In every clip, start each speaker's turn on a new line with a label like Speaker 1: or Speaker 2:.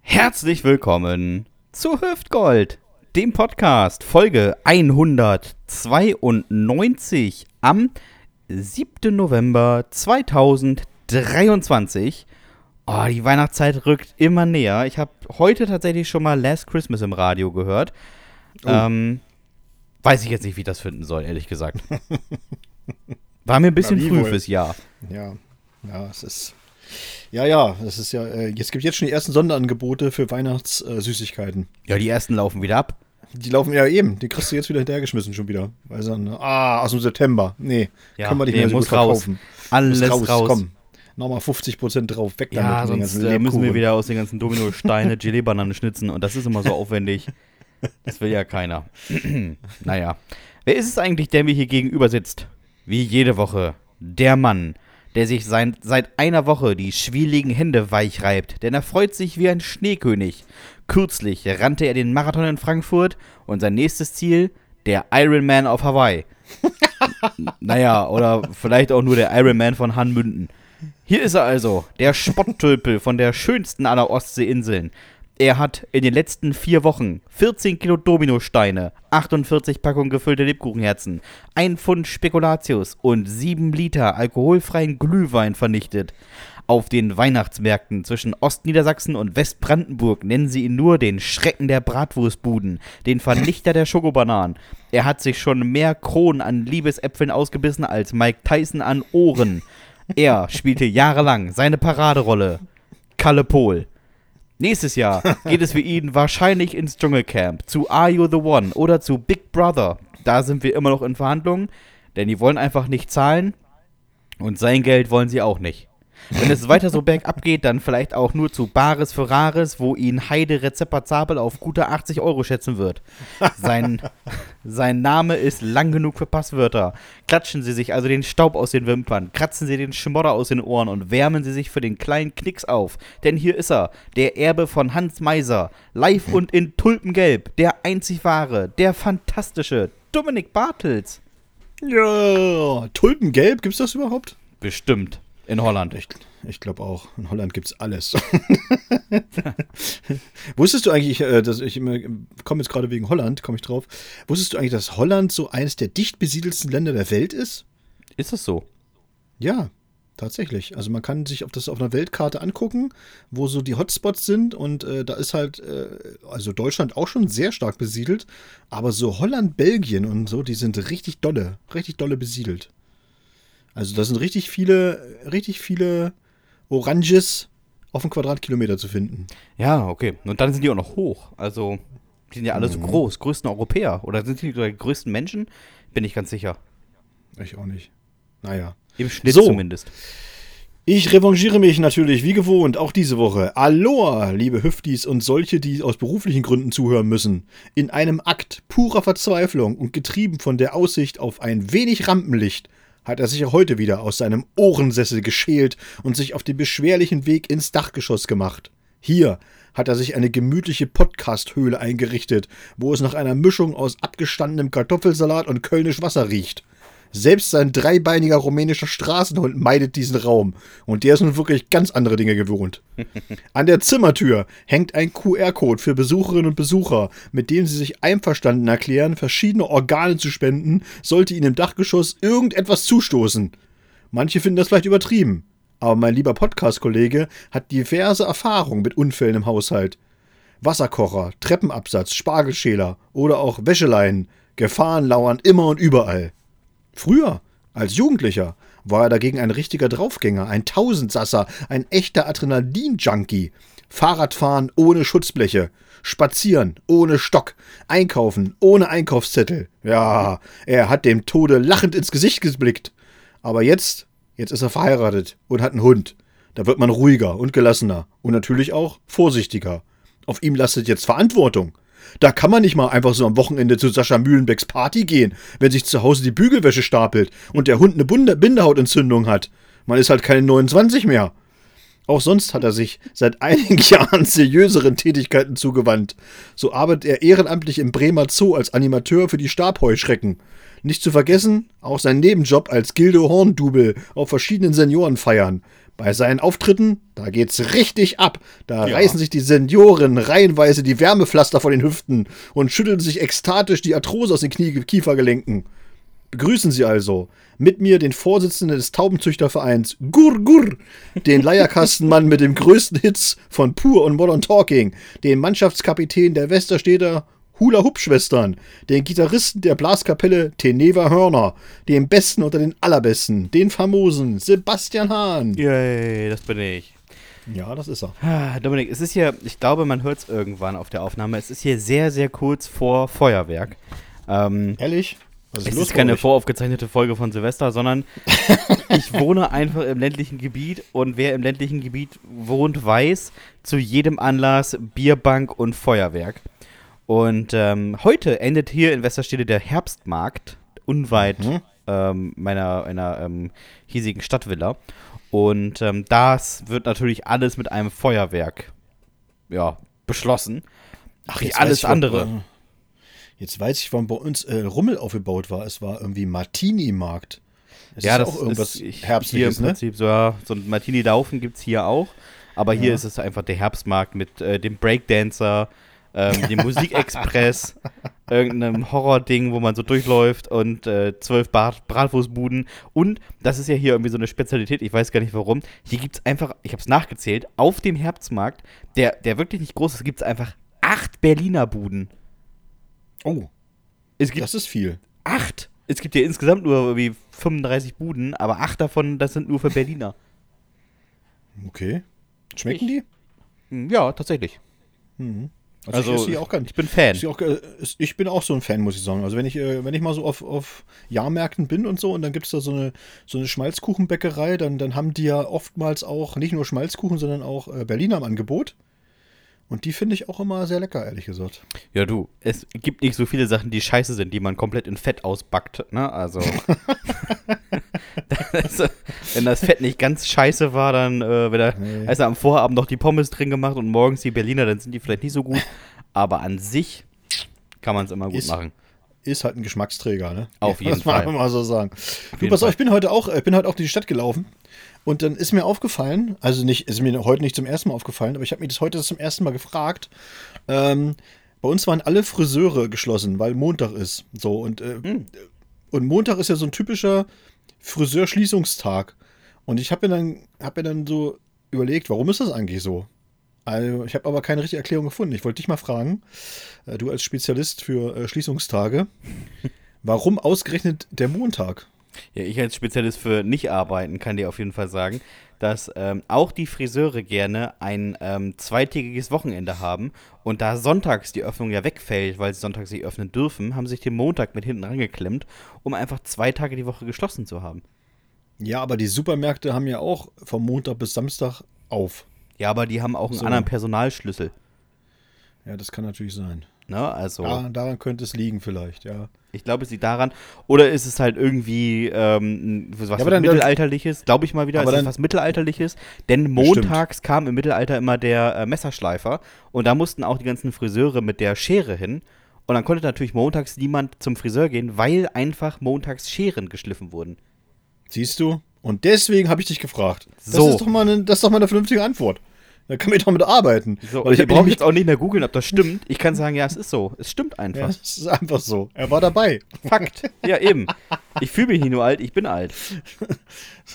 Speaker 1: Herzlich willkommen zu Hüftgold, dem Podcast, Folge 192 am 7. November 2023. Oh, die Weihnachtszeit rückt immer näher. Ich habe heute tatsächlich schon mal Last Christmas im Radio gehört. Oh. Ähm, weiß ich jetzt nicht, wie ich das finden soll, ehrlich gesagt. War mir ein bisschen früh wohl? fürs Jahr.
Speaker 2: Ja, ja, es ist. Ja, ja, das ist ja. Äh, es gibt jetzt schon die ersten Sonderangebote für Weihnachtssüßigkeiten.
Speaker 1: Äh, ja, die ersten laufen wieder ab.
Speaker 2: Die laufen ja eben. Die kriegst du jetzt wieder hinterhergeschmissen schon wieder. Weil dann, ah, aus dem September. Nee,
Speaker 1: ja, können wir nicht nee, mehr so muss gut raus. verkaufen. Alles muss raus. raus. Komm,
Speaker 2: nochmal 50% drauf, weg
Speaker 1: damit. Ja, sonst äh, müssen wir wieder aus den ganzen Domino-Steine Gelee-Bananen schnitzen und das ist immer so aufwendig. Das will ja keiner. naja. Wer ist es eigentlich, der mir hier gegenüber sitzt? Wie jede Woche. Der Mann, der sich sein, seit einer Woche die schwieligen Hände weich reibt, denn er freut sich wie ein Schneekönig. Kürzlich rannte er den Marathon in Frankfurt und sein nächstes Ziel, der Ironman auf Hawaii. naja, oder vielleicht auch nur der Ironman von Hanmünden. Hier ist er also, der Spotttölpel von der schönsten aller Ostseeinseln. Er hat in den letzten vier Wochen 14 Kilo Dominosteine, 48 Packungen gefüllte Lebkuchenherzen, ein Pfund Spekulatius und 7 Liter alkoholfreien Glühwein vernichtet. Auf den Weihnachtsmärkten zwischen Ostniedersachsen und Westbrandenburg nennen sie ihn nur den Schrecken der Bratwurstbuden, den Vernichter der Schokobananen. Er hat sich schon mehr Kronen an Liebesäpfeln ausgebissen als Mike Tyson an Ohren. Er spielte jahrelang seine Paraderolle. Kalle Pohl. Nächstes Jahr geht es für ihn wahrscheinlich ins Dschungelcamp, zu Are You the One oder zu Big Brother. Da sind wir immer noch in Verhandlungen, denn die wollen einfach nicht zahlen und sein Geld wollen sie auch nicht. Wenn es weiter so bergab geht, dann vielleicht auch nur zu Bares für Rares, wo ihn Heide Rezepazabel auf gute 80 Euro schätzen wird. Sein, sein Name ist lang genug für Passwörter. Klatschen Sie sich also den Staub aus den Wimpern, kratzen Sie den Schmodder aus den Ohren und wärmen Sie sich für den kleinen Knicks auf. Denn hier ist er, der Erbe von Hans Meiser, live und in Tulpengelb, der einzig wahre, der fantastische Dominik Bartels.
Speaker 2: Ja, Tulpengelb, gibt's das überhaupt?
Speaker 1: Bestimmt. In Holland.
Speaker 2: Ich, ich glaube auch. In Holland gibt es alles. Wusstest du eigentlich, äh, dass ich komme jetzt gerade wegen Holland, komme ich drauf. Wusstest du eigentlich, dass Holland so eines der dicht besiedelsten Länder der Welt ist?
Speaker 1: Ist das so?
Speaker 2: Ja, tatsächlich. Also man kann sich auf das auf einer Weltkarte angucken, wo so die Hotspots sind und äh, da ist halt, äh, also Deutschland auch schon sehr stark besiedelt, aber so Holland, Belgien und so, die sind richtig dolle, richtig dolle besiedelt. Also da sind richtig viele, richtig viele Oranges auf einen Quadratkilometer zu finden.
Speaker 1: Ja, okay. Und dann sind die auch noch hoch. Also, die sind ja alle mhm. so groß, größten Europäer. Oder sind die die größten Menschen? Bin ich ganz sicher.
Speaker 2: Ich auch nicht. Naja.
Speaker 1: Im Schnitt so. zumindest.
Speaker 2: Ich revanchiere mich natürlich wie gewohnt auch diese Woche. Aloha, liebe Hüftis und solche, die aus beruflichen Gründen zuhören müssen. In einem Akt purer Verzweiflung und getrieben von der Aussicht auf ein wenig Rampenlicht hat er sich heute wieder aus seinem Ohrensessel geschält und sich auf den beschwerlichen Weg ins Dachgeschoss gemacht. Hier hat er sich eine gemütliche Podcast-Höhle eingerichtet, wo es nach einer Mischung aus abgestandenem Kartoffelsalat und Kölnisch Wasser riecht. Selbst sein dreibeiniger rumänischer Straßenhund meidet diesen Raum. Und der ist nun wirklich ganz andere Dinge gewohnt. An der Zimmertür hängt ein QR-Code für Besucherinnen und Besucher, mit dem sie sich einverstanden erklären, verschiedene Organe zu spenden, sollte ihnen im Dachgeschoss irgendetwas zustoßen. Manche finden das vielleicht übertrieben. Aber mein lieber Podcast-Kollege hat diverse Erfahrungen mit Unfällen im Haushalt. Wasserkocher, Treppenabsatz, Spargelschäler oder auch Wäscheleinen. Gefahren lauern immer und überall. Früher, als Jugendlicher, war er dagegen ein richtiger Draufgänger, ein Tausendsasser, ein echter Adrenalin-Junkie. Fahrradfahren ohne Schutzbleche, spazieren ohne Stock, einkaufen ohne Einkaufszettel. Ja, er hat dem Tode lachend ins Gesicht geblickt. Aber jetzt, jetzt ist er verheiratet und hat einen Hund. Da wird man ruhiger und gelassener und natürlich auch vorsichtiger. Auf ihm lastet jetzt Verantwortung. Da kann man nicht mal einfach so am Wochenende zu Sascha Mühlenbecks Party gehen, wenn sich zu Hause die Bügelwäsche stapelt und der Hund eine Bindehautentzündung hat. Man ist halt keine 29 mehr. Auch sonst hat er sich seit einigen Jahren seriöseren Tätigkeiten zugewandt. So arbeitet er ehrenamtlich im Bremer Zoo als Animateur für die Stabheuschrecken. Nicht zu vergessen, auch sein Nebenjob als Gildo Horndubel auf verschiedenen Seniorenfeiern. Bei seinen Auftritten, da geht's richtig ab. Da ja. reißen sich die Senioren reihenweise die Wärmepflaster vor den Hüften und schütteln sich ekstatisch die Arthrose aus den Knie Kiefergelenken. Begrüßen Sie also mit mir den Vorsitzenden des Taubenzüchtervereins Gur Gur, den Leierkastenmann mit dem größten Hits von Pur und Modern Talking, den Mannschaftskapitän der Westerstedter Hula-Hoop-Schwestern, den Gitarristen der Blaskapelle Teneva Hörner, den Besten unter den Allerbesten, den famosen Sebastian Hahn.
Speaker 1: Yay, das bin ich.
Speaker 2: Ja, das ist er.
Speaker 1: Dominik, es ist hier, ich glaube, man hört es irgendwann auf der Aufnahme, es ist hier sehr, sehr kurz vor Feuerwerk.
Speaker 2: Ähm, Ehrlich?
Speaker 1: Was ist es ist keine voraufgezeichnete Folge von Silvester, sondern ich wohne einfach im ländlichen Gebiet und wer im ländlichen Gebiet wohnt, weiß zu jedem Anlass Bierbank und Feuerwerk. Und ähm, heute endet hier in Westerstede der Herbstmarkt, unweit mhm. ähm, meiner, meiner ähm, hiesigen Stadtvilla. Und ähm, das wird natürlich alles mit einem Feuerwerk ja, beschlossen.
Speaker 2: Ach, wie alles andere. Warum, jetzt weiß ich, warum bei uns äh, Rummel aufgebaut war. Es war irgendwie Martini-Markt.
Speaker 1: Ja, das ist auch irgendwas ist Herbstliches, hier im ne? Prinzip so, ja, so ein Martini-Daufen gibt es hier auch. Aber hier ja. ist es einfach der Herbstmarkt mit äh, dem Breakdancer, ähm, dem Musikexpress, irgendeinem Horror-Ding, wo man so durchläuft und äh, zwölf Brat Bratwurstbuden. Und das ist ja hier irgendwie so eine Spezialität, ich weiß gar nicht warum. Hier gibt es einfach, ich habe es nachgezählt, auf dem Herbstmarkt, der, der wirklich nicht groß ist, gibt es einfach acht Berliner Buden.
Speaker 2: Oh.
Speaker 1: Es gibt
Speaker 2: das ist viel.
Speaker 1: Acht. Es gibt ja insgesamt nur irgendwie 35 Buden, aber acht davon, das sind nur für Berliner.
Speaker 2: Okay. Schmecken ich,
Speaker 1: die? Ja, tatsächlich.
Speaker 2: Mhm. Also, also ich, auch ganz,
Speaker 1: ich bin Fan.
Speaker 2: Ich, auch, ich, bin auch so ein Fan, muss ich sagen. Also wenn ich, äh, wenn ich mal so auf, auf Jahrmärkten bin und so und dann gibt es da so eine, so eine Schmalzkuchenbäckerei, dann, dann haben die ja oftmals auch nicht nur Schmalzkuchen, sondern auch äh, Berliner im Angebot. Und die finde ich auch immer sehr lecker, ehrlich gesagt.
Speaker 1: Ja, du, es gibt nicht so viele Sachen, die scheiße sind, die man komplett in Fett ausbackt, ne? Also. das, wenn das Fett nicht ganz scheiße war, dann, äh, wenn er, nee. also am Vorabend noch die Pommes drin gemacht und morgens die Berliner, dann sind die vielleicht nicht so gut. Aber an sich kann man es immer gut
Speaker 2: ist,
Speaker 1: machen.
Speaker 2: Ist halt ein Geschmacksträger, ne?
Speaker 1: Auf jeden Fall.
Speaker 2: Das mal so sagen. Du, pass auf, ich bin heute auch, ich bin heute auch in die Stadt gelaufen und dann ist mir aufgefallen, also nicht, ist mir heute nicht zum ersten Mal aufgefallen, aber ich habe mich das heute zum ersten Mal gefragt. Ähm, bei uns waren alle Friseure geschlossen, weil Montag ist. So, und, äh, hm. und Montag ist ja so ein typischer Friseurschließungstag. Und ich habe mir, dann, hab mir dann so überlegt, warum ist das eigentlich so? Also, ich habe aber keine richtige Erklärung gefunden. Ich wollte dich mal fragen, äh, du als Spezialist für äh, Schließungstage, warum ausgerechnet der Montag?
Speaker 1: Ja, ich als Spezialist für Nicht-Arbeiten kann dir auf jeden Fall sagen, dass ähm, auch die Friseure gerne ein ähm, zweitägiges Wochenende haben und da sonntags die Öffnung ja wegfällt, weil sie sonntags nicht öffnen dürfen, haben sich den Montag mit hinten rangeklemmt, um einfach zwei Tage die Woche geschlossen zu haben.
Speaker 2: Ja, aber die Supermärkte haben ja auch vom Montag bis Samstag auf.
Speaker 1: Ja, aber die haben auch einen so. anderen Personalschlüssel.
Speaker 2: Ja, das kann natürlich sein.
Speaker 1: Ne? Also,
Speaker 2: ja, daran könnte es liegen vielleicht, ja.
Speaker 1: Ich glaube, es liegt daran. Oder ist es halt irgendwie ähm, was ja, dann, Mittelalterliches? Glaube ich mal wieder. Aber ist es was Mittelalterliches? Denn montags stimmt. kam im Mittelalter immer der äh, Messerschleifer und da mussten auch die ganzen Friseure mit der Schere hin. Und dann konnte natürlich montags niemand zum Friseur gehen, weil einfach montags Scheren geschliffen wurden.
Speaker 2: Siehst du? Und deswegen habe ich dich gefragt. So. Das, ist doch mal eine, das ist doch mal eine vernünftige Antwort. Da kann man doch mit arbeiten.
Speaker 1: So, ich brauche jetzt auch nicht mehr googeln, ob das stimmt. Ich kann sagen, ja, es ist so. Es stimmt einfach. Ja,
Speaker 2: es ist einfach so. Er war dabei.
Speaker 1: Fakt. Ja, eben. Ich fühle mich nicht nur alt, ich bin alt.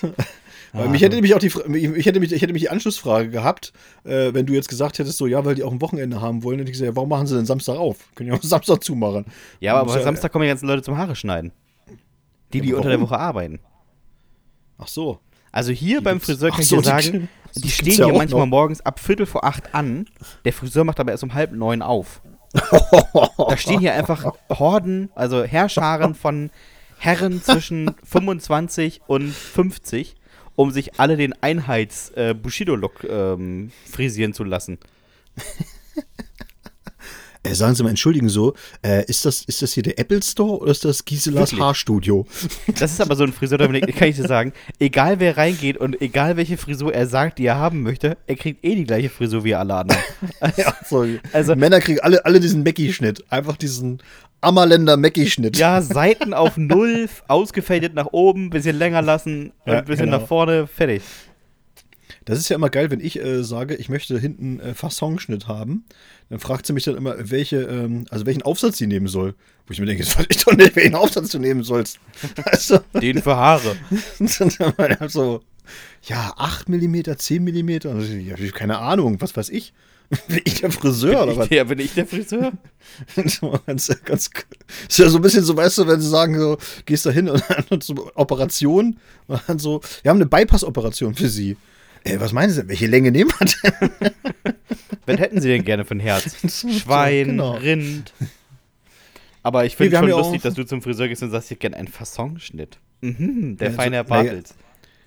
Speaker 2: ah, mich hätte nämlich auch die, ich hätte mich, ich hätte mich die Anschlussfrage gehabt, äh, wenn du jetzt gesagt hättest, so, ja, weil die auch ein Wochenende haben wollen. Und ich gesagt, ja, warum machen sie denn Samstag auf? Können ja auch Samstag zumachen.
Speaker 1: Ja, aber, aber Samstag kommen die ganzen Leute zum Haare schneiden. Die, die ja, unter der Woche arbeiten.
Speaker 2: Ach so.
Speaker 1: Also hier die beim Friseur kann ich so, dir sagen, die, die stehen hier manchmal noch. morgens ab Viertel vor acht an. Der Friseur macht aber erst um halb neun auf. da stehen hier einfach Horden, also Herrscharen von Herren zwischen 25 und 50, um sich alle den Einheits-Bushido-Look äh, ähm, frisieren zu lassen.
Speaker 2: Äh, sagen Sie mal, entschuldigen so, äh, ist, das, ist das hier der Apple Store oder ist das Giselas Wirklich? Haarstudio?
Speaker 1: Das ist aber so ein Friseur, Dominik, kann ich dir sagen. Egal wer reingeht und egal welche Frisur er sagt, die er haben möchte, er kriegt eh die gleiche Frisur wie alle anderen.
Speaker 2: Also, ja, sorry. Also, Männer kriegen alle, alle diesen Mackie-Schnitt. Einfach diesen Ammerländer Mackie-Schnitt.
Speaker 1: Ja, Seiten auf Null, ausgefadet nach oben, bisschen länger lassen und ja, ein bisschen genau. nach vorne, fertig.
Speaker 2: Das ist ja immer geil, wenn ich äh, sage, ich möchte hinten äh, Fassonschnitt haben. Dann fragt sie mich dann immer, welche, ähm, also welchen Aufsatz sie nehmen soll. Wo ich mir denke, jetzt weiß ich doch nicht, welchen Aufsatz du nehmen sollst.
Speaker 1: Also, Den für Haare.
Speaker 2: so, ja, 8 mm, 10 mm. Ja, keine Ahnung, was weiß ich. Bin ich der Friseur
Speaker 1: bin
Speaker 2: oder was?
Speaker 1: Ja, bin ich der Friseur?
Speaker 2: ganz, ganz, ist ja so ein bisschen so, weißt du, wenn sie sagen, so, gehst da hin und dann zur Operation und dann so, wir haben eine Bypass-Operation für sie. Ey, was meinen Sie denn? Welche Länge nehmen wir denn?
Speaker 1: Was hätten Sie denn gerne für ein Herz? Schwein, genau. Rind. Aber ich finde
Speaker 2: nee,
Speaker 1: schon lustig, dass du zum Friseur gehst und sagst, ich gerne einen Fassonschnitt. Mhm, der ja, feine Herr Bartels.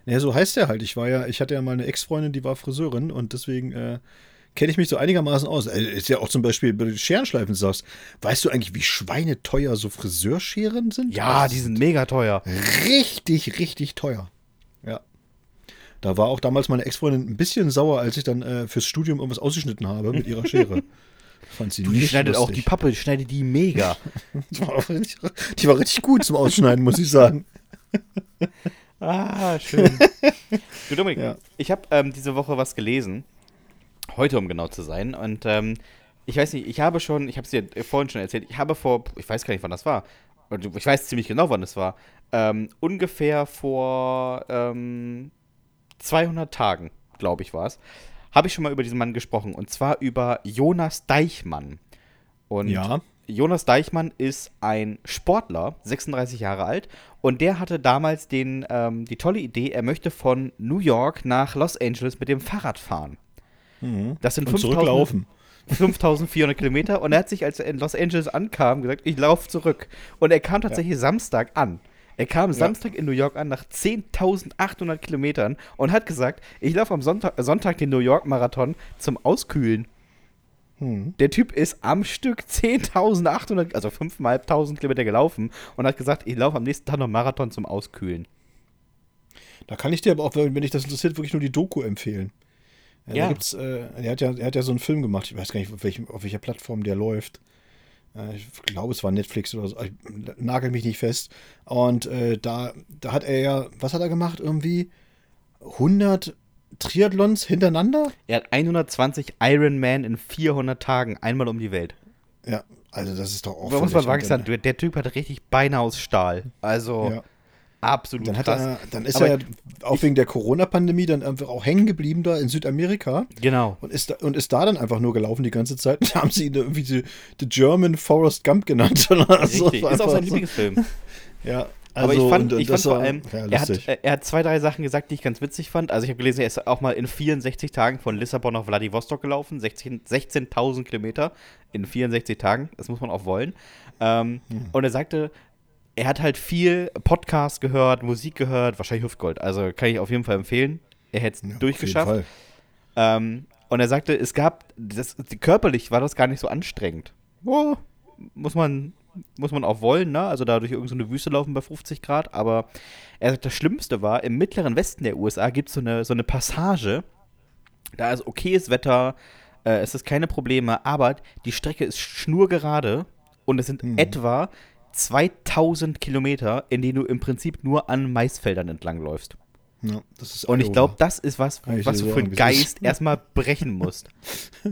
Speaker 2: Ja, ja, so heißt der halt. Ich war ja, ich hatte ja mal eine Ex-Freundin, die war Friseurin und deswegen äh, kenne ich mich so einigermaßen aus. Also ist ja auch zum Beispiel bei den Scherenschleifen sagst. Weißt du eigentlich, wie schweineteuer so Friseurscheren sind?
Speaker 1: Ja, die sind mega teuer.
Speaker 2: Richtig, richtig teuer. Da war auch damals meine Ex-Freundin ein bisschen sauer, als ich dann äh, fürs Studium irgendwas ausgeschnitten habe mit ihrer Schere.
Speaker 1: Fand sie du, die schneidet lustig. auch die Pappe, die schneidet die mega.
Speaker 2: die, war richtig, die war richtig gut zum Ausschneiden, muss ich sagen.
Speaker 1: ah, schön. Du Dominik, ja. ich habe ähm, diese Woche was gelesen. Heute, um genau zu sein. Und ähm, ich weiß nicht, ich habe schon, ich habe es dir vorhin schon erzählt, ich habe vor, ich weiß gar nicht, wann das war. Ich weiß ziemlich genau, wann es war. Ähm, ungefähr vor ähm, 200 Tagen, glaube ich, war es, habe ich schon mal über diesen Mann gesprochen. Und zwar über Jonas Deichmann. Und ja. Jonas Deichmann ist ein Sportler, 36 Jahre alt, und der hatte damals den, ähm, die tolle Idee, er möchte von New York nach Los Angeles mit dem Fahrrad fahren.
Speaker 2: Mhm.
Speaker 1: Das sind 5000, 5400 Kilometer und er hat sich, als er in Los Angeles ankam, gesagt, ich laufe zurück. Und er kam tatsächlich ja. Samstag an. Er kam ja. Samstag in New York an nach 10.800 Kilometern und hat gesagt, ich laufe am Sonntag, Sonntag den New York Marathon zum Auskühlen. Hm. Der Typ ist am Stück 10.800, also 5.500 Kilometer gelaufen und hat gesagt, ich laufe am nächsten Tag noch Marathon zum Auskühlen.
Speaker 2: Da kann ich dir aber auch, wenn dich das interessiert, wirklich nur die Doku empfehlen. Ja. ja. Gibt's, äh, er, hat ja, er hat ja so einen Film gemacht, ich weiß gar nicht, auf, welchem, auf welcher Plattform der läuft. Äh, ich glaube, es war Netflix oder so. Ich nagel mich nicht fest. Und äh, da, da hat er ja, was hat er gemacht? Irgendwie 100 Triathlons hintereinander?
Speaker 1: Er hat 120 Ironman in 400 Tagen einmal um die Welt.
Speaker 2: Ja, also das ist doch
Speaker 1: auch. Da muss man sagen, der Typ hat richtig Beine aus Stahl. Also. Ja. Absolut
Speaker 2: dann, er, dann ist Aber er auch wegen der Corona-Pandemie dann einfach auch hängen geblieben da in Südamerika.
Speaker 1: Genau.
Speaker 2: Und ist, da, und ist da dann einfach nur gelaufen die ganze Zeit. Da haben sie ihn irgendwie die, die German Forrest Gump genannt.
Speaker 1: Richtig, ist auch sein Lieblingsfilm.
Speaker 2: ja,
Speaker 1: also, aber ich fand, und, ich fand vor allem, ja, er, hat, er hat zwei, drei Sachen gesagt, die ich ganz witzig fand. Also ich habe gelesen, er ist auch mal in 64 Tagen von Lissabon nach Vladivostok gelaufen, 16.000 16 Kilometer in 64 Tagen. Das muss man auch wollen. Ähm, hm. Und er sagte, er hat halt viel Podcast gehört, Musik gehört, wahrscheinlich Hüftgold. Also kann ich auf jeden Fall empfehlen. Er hätte es ja, durchgeschafft. Ähm, und er sagte, es gab, das, körperlich war das gar nicht so anstrengend. Oh, muss man, muss man auch wollen, ne? Also da durch irgendeine so Wüste laufen bei 50 Grad. Aber er sagt, das Schlimmste war, im mittleren Westen der USA gibt so es eine, so eine Passage. Da ist okayes Wetter, äh, es ist keine Probleme, aber die Strecke ist schnurgerade und es sind mhm. etwa 2000 Kilometer, in denen du im Prinzip nur an Maisfeldern entlangläufst.
Speaker 2: Ja,
Speaker 1: und ich glaube, das ist was, was du für einen Geist erstmal brechen musst.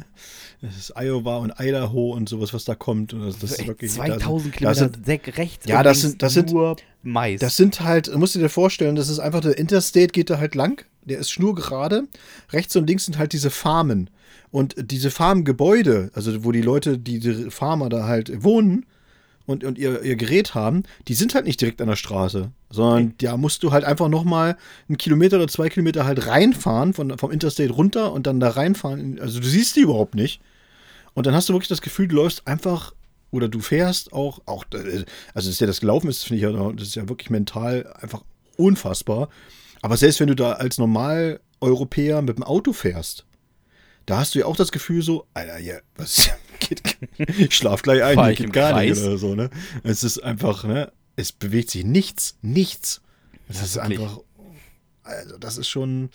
Speaker 2: Das ist Iowa und Idaho und sowas, was da kommt. Und das, das ist
Speaker 1: wirklich, 2000 Kilometer
Speaker 2: sind, rechts ja, das sind, das sind, nur Mais. Das sind halt, musst du dir vorstellen, das ist einfach der Interstate geht da halt lang. Der ist schnurgerade. Rechts und links sind halt diese Farmen. Und diese Farmgebäude, also wo die Leute, die, die Farmer da halt wohnen, und, und ihr, ihr Gerät haben, die sind halt nicht direkt an der Straße, sondern okay. da musst du halt einfach nochmal einen Kilometer oder zwei Kilometer halt reinfahren, von, vom Interstate runter und dann da reinfahren. Also du siehst die überhaupt nicht. Und dann hast du wirklich das Gefühl, du läufst einfach oder du fährst auch, auch also dass der das gelaufen ist, finde ich ja, das ist ja wirklich mental einfach unfassbar. Aber selbst wenn du da als Normal-Europäer mit dem Auto fährst, da hast du ja auch das Gefühl so, Alter, ja, was, geht, ich schlaf gleich ein,
Speaker 1: Fahr geht gar Kreis?
Speaker 2: nicht oder so, ne? Es ist einfach, ne? Es bewegt sich nichts, nichts. Es ist wirklich. einfach, also das ist schon,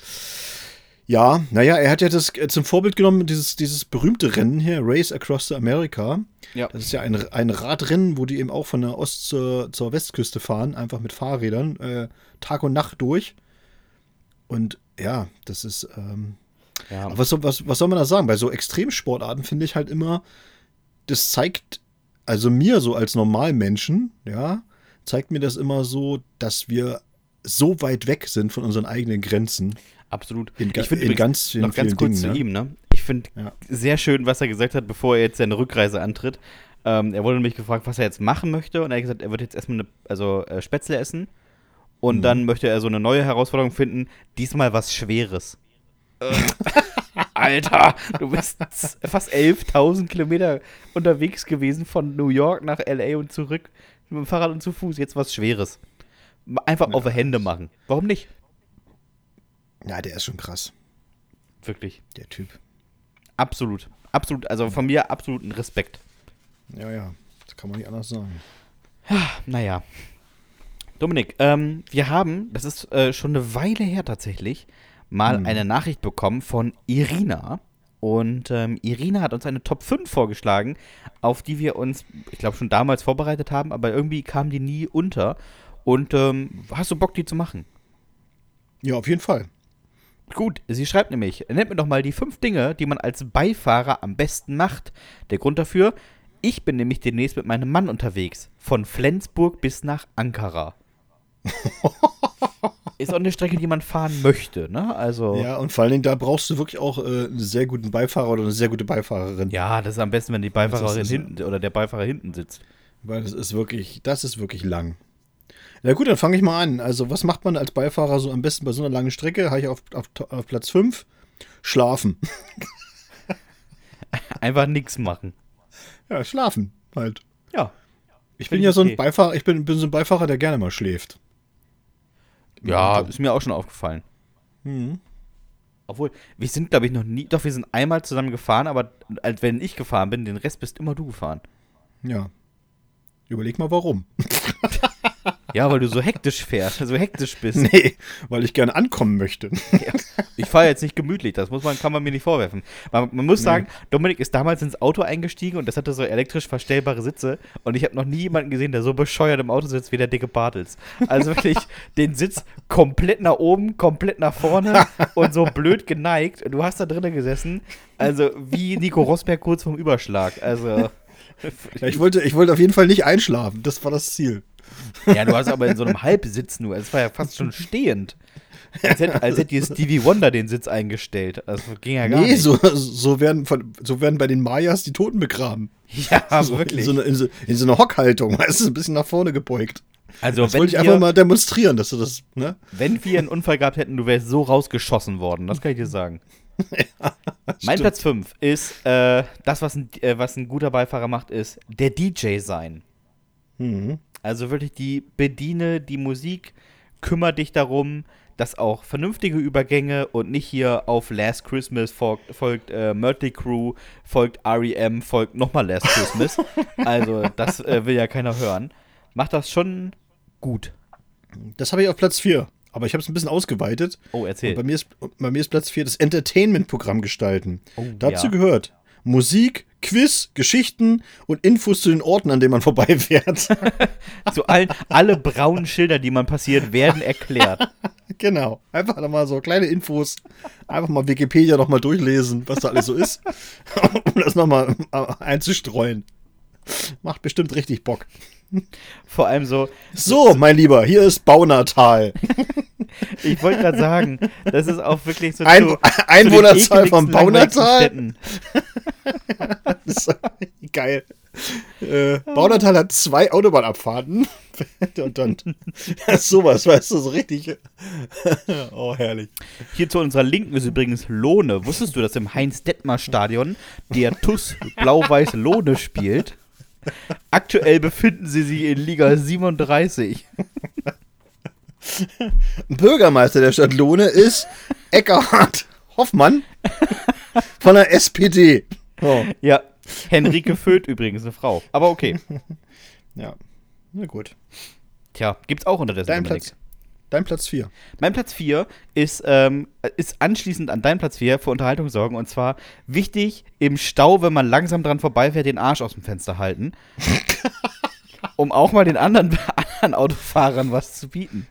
Speaker 2: ja, naja, er hat ja das äh, zum Vorbild genommen, dieses, dieses berühmte Rennen hier, Race Across the America. Ja. Das ist ja ein, ein Radrennen, wo die eben auch von der Ost- zur, zur Westküste fahren, einfach mit Fahrrädern, äh, Tag und Nacht durch. Und ja, das ist. Ähm,
Speaker 1: Ja,
Speaker 2: aber was, soll- was, was soll man da sagen? Bei so Extremsportarten finde ich halt immer, das zeigt, also mir so als Normalmenschen, ja, zeigt mir das immer so, dass wir so weit weg sind von unseren eigenen Grenzen.
Speaker 1: absolut.
Speaker 2: In,
Speaker 1: ich finde
Speaker 2: ganz
Speaker 1: noch ganz kurz
Speaker 2: Dingen,
Speaker 1: zu ihm, ne? Ich finde
Speaker 2: Ja.
Speaker 1: sehr schön, was er gesagt hat, bevor er jetzt seine Rückreise antritt. Ähm, er wurde nämlich gefragt, was er jetzt machen möchte. Und er hat gesagt, er wird jetzt erstmal eine, also äh, Spätzle essen. Und
Speaker 2: Mhm.
Speaker 1: dann möchte er so eine neue Herausforderung finden. Diesmal was Schweres. Äh, Alter, du bist fast 11.000 Kilometer unterwegs gewesen von New York nach L.A. und zurück. Mit dem Fahrrad und zu Fuß. Jetzt was Schweres. Einfach auf die Hände machen. Warum nicht?
Speaker 2: Ja, der ist schon krass,
Speaker 1: Wirklich.
Speaker 2: der Typ.
Speaker 1: Absolut. Absolut. Also von mir absoluten Respekt.
Speaker 2: Ja, ja, das kann man nicht anders sagen.
Speaker 1: Naja. Dominik, ähm, wir haben, das ist äh, schon eine Weile her tatsächlich, mal
Speaker 2: Mhm.
Speaker 1: eine Nachricht bekommen von Irina. Und ähm, Irina hat uns eine Top 5 vorgeschlagen, auf die wir uns, ich glaube, schon damals vorbereitet haben, aber irgendwie kam die nie unter. Und ähm, hast du Bock, die zu machen?
Speaker 2: Ja, auf jeden Fall.
Speaker 1: Gut, sie schreibt nämlich, nennt mir doch mal die fünf Dinge, die man als Beifahrer am besten macht. Der Grund dafür, ich bin nämlich demnächst mit meinem Mann unterwegs. Von Flensburg bis nach Ankara. Ist auch eine Strecke, die man fahren möchte, ne? Also.
Speaker 2: Ja, und vor allen Dingen, da brauchst du wirklich auch äh, einen sehr guten Beifahrer oder eine sehr gute Beifahrerin.
Speaker 1: Ja, das ist am besten, wenn die Beifahrerin
Speaker 2: ist-
Speaker 1: hinten oder der Beifahrer hinten sitzt.
Speaker 2: Weil das ist wirklich, das ist wirklich lang. Na gut, dann fange ich mal an. Also, was macht man als Beifahrer so am besten bei so einer langen Strecke? Habe ich auf, auf, auf Platz 5. Schlafen.
Speaker 1: Einfach nichts machen.
Speaker 2: Ja, schlafen halt.
Speaker 1: Ja.
Speaker 2: Ich bin ja so ein
Speaker 1: okay.
Speaker 2: Beifahrer, ich bin, bin so ein Beifahrer, der gerne mal schläft.
Speaker 1: Ja, ist mir auch schon aufgefallen.
Speaker 2: Mhm.
Speaker 1: Obwohl, wir sind, glaube ich, noch nie. Doch, wir sind einmal zusammen gefahren, aber als wenn ich gefahren bin, den Rest bist immer du gefahren.
Speaker 2: Ja. Überleg mal warum.
Speaker 1: Ja, weil du so hektisch fährst, so hektisch bist.
Speaker 2: Nee, weil ich gerne ankommen möchte.
Speaker 1: Ja. Ich fahre jetzt nicht gemütlich, das muss man, kann man mir nicht vorwerfen. Man, man muss sagen, Dominik ist damals ins Auto eingestiegen und das hatte so elektrisch verstellbare Sitze und ich habe noch nie jemanden gesehen, der so bescheuert im Auto sitzt wie der dicke Bartels. Also wirklich den Sitz komplett nach oben, komplett nach vorne und so blöd geneigt. Du hast da drinnen gesessen, also wie Nico Rosberg kurz vorm Überschlag. Also
Speaker 2: Ja, ich, wollte, ich wollte auf jeden Fall nicht einschlafen. Das war das Ziel.
Speaker 1: Ja, du hast aber in so einem Halbsitz nur. Es war ja fast schon stehend. Als hätte, als hätte dir Stevie Wonder den Sitz eingestellt. Also ging ja gar
Speaker 2: nee,
Speaker 1: nicht.
Speaker 2: so, so, werden von, so werden bei den Mayas die Toten begraben.
Speaker 1: Ja,
Speaker 2: so,
Speaker 1: wirklich.
Speaker 2: In so, eine, in, so, in so einer Hockhaltung, weißt du, ein bisschen nach vorne gebeugt.
Speaker 1: also,
Speaker 2: Das
Speaker 1: wenn
Speaker 2: wollte ich
Speaker 1: wir,
Speaker 2: einfach mal demonstrieren, dass du das, ne?
Speaker 1: wenn wir einen Unfall gehabt hätten, du wärst so rausgeschossen worden. Das kann ich dir sagen. mein Platz 5 ist, äh, das, was ein, äh, was ein guter Beifahrer macht, ist der DJ sein.
Speaker 2: Mhm.
Speaker 1: Also wirklich die bediene die Musik, kümmere dich darum, dass auch vernünftige Übergänge und nicht hier auf Last Christmas folgt, folgt äh, Mötley Crew, folgt REM, folgt nochmal Last Christmas. also das äh, will ja keiner hören. Macht das schon gut.
Speaker 2: Das habe ich auf Platz 4. Aber ich habe es ein bisschen ausgeweitet.
Speaker 1: Oh, erzähl.
Speaker 2: bei mir, ist, bei mir ist Platz 4 das Entertainment-Programm gestalten.
Speaker 1: Oh,
Speaker 2: Dazu
Speaker 1: ja.
Speaker 2: gehört Musik, Quiz, Geschichten und Infos zu den Orten, an denen man vorbeifährt.
Speaker 1: Zu allen, alle braunen Schilder, die man passiert, werden erklärt.
Speaker 2: genau. Einfach nochmal so kleine Infos. Einfach mal Wikipedia nochmal durchlesen, was da alles so ist. um das nochmal einzustreuen. Macht bestimmt richtig Bock.
Speaker 1: Vor allem so,
Speaker 2: So, mein Lieber, hier ist Baunatal.
Speaker 1: ich wollte gerade sagen, das ist auch wirklich so
Speaker 2: Ein,
Speaker 1: zu,
Speaker 2: Einwohnerzahl von Baunatal. Geil. Äh, Baunatal hat zwei Autobahnabfahrten. und dann sowas, weißt du, so richtig. oh, herrlich.
Speaker 1: Hier zu unserer Linken ist übrigens Lohne. Wusstest du, dass im Heinz-Detmar-Stadion der TUS Blau-Weiß Lohne spielt? Aktuell befinden sie sich in Liga 37.
Speaker 2: Bürgermeister der Stadt Lohne ist Eckhard Hoffmann von der SPD. Oh,
Speaker 1: Ja, Henrike Föth übrigens, eine Frau. Aber okay.
Speaker 2: ja, na gut.
Speaker 1: Tja, gibt's auch unterdessen.
Speaker 2: Dein. Platz, dein Platz 4.
Speaker 1: Mein Platz 4 ist, ähm, ist anschließend an deinen Platz 4 für Unterhaltung sorgen. Und zwar wichtig, im Stau, wenn man langsam dran vorbeifährt, den Arsch aus dem Fenster halten. um auch mal den anderen, anderen Autofahrern was zu bieten.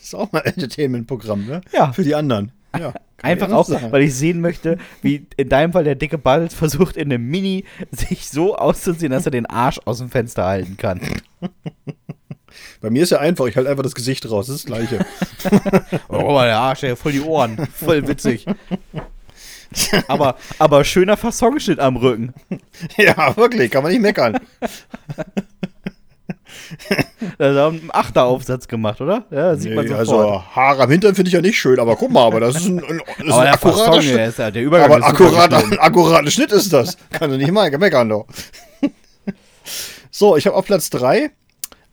Speaker 2: ist auch mal ein Entertainment-Programm, ne?
Speaker 1: Ja.
Speaker 2: Für die anderen. Ja.
Speaker 1: Einfach auch, weil ich sehen möchte, wie in deinem Fall der dicke Ball versucht, in einem Mini sich so auszuziehen, dass er den Arsch aus dem Fenster halten kann.
Speaker 2: Bei mir ist ja einfach, ich halte einfach das Gesicht raus, das ist das Gleiche.
Speaker 1: oh, der Arsch, ja, voll die Ohren. Voll witzig. aber, aber schöner Fassonschnitt am Rücken.
Speaker 2: Ja, wirklich, kann man nicht meckern.
Speaker 1: da hat er einen Achteraufsatz gemacht, oder? Ja,
Speaker 2: sieht nee, man sofort. Also Haare am Hintern finde ich ja nicht schön, aber guck mal, aber das ist ein, ein, das ist
Speaker 1: ein akkurater Schnitt. Ist ja, der Übergang
Speaker 2: aber ein akkurater, ein akkurater Schnitt ist das. Kann du nicht mal meckern, doch. so, ich habe auf Platz 3,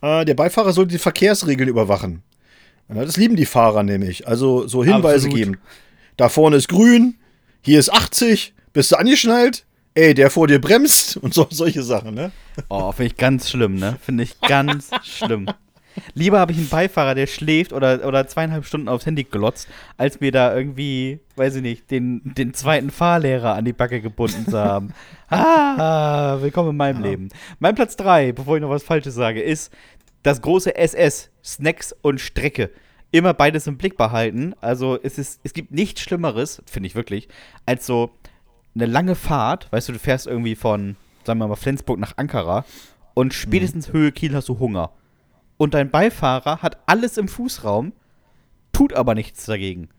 Speaker 2: äh, der Beifahrer sollte die Verkehrsregeln überwachen. Das lieben die Fahrer nämlich. Also so Hinweise Absolut. geben. Da vorne ist grün, hier ist 80, bist du angeschnallt? Ey, der vor dir bremst und so, solche Sachen, ne?
Speaker 1: Oh, finde ich ganz schlimm, ne? Finde ich ganz schlimm. Lieber habe ich einen Beifahrer, der schläft oder, oder zweieinhalb Stunden aufs Handy glotzt, als mir da irgendwie, weiß ich nicht, den, den zweiten Fahrlehrer an die Backe gebunden zu haben. ah, willkommen in meinem ja. Leben. Mein Platz 3, bevor ich noch was Falsches sage, ist das große SS, Snacks und Strecke immer beides im Blick behalten. Also es, ist, es gibt nichts Schlimmeres, finde ich wirklich, als so eine lange Fahrt. Weißt du, du fährst irgendwie von, sagen wir mal, Flensburg nach Ankara und spätestens mhm. Höhe Kiel hast du Hunger. Und dein Beifahrer hat alles im Fußraum, tut aber nichts dagegen.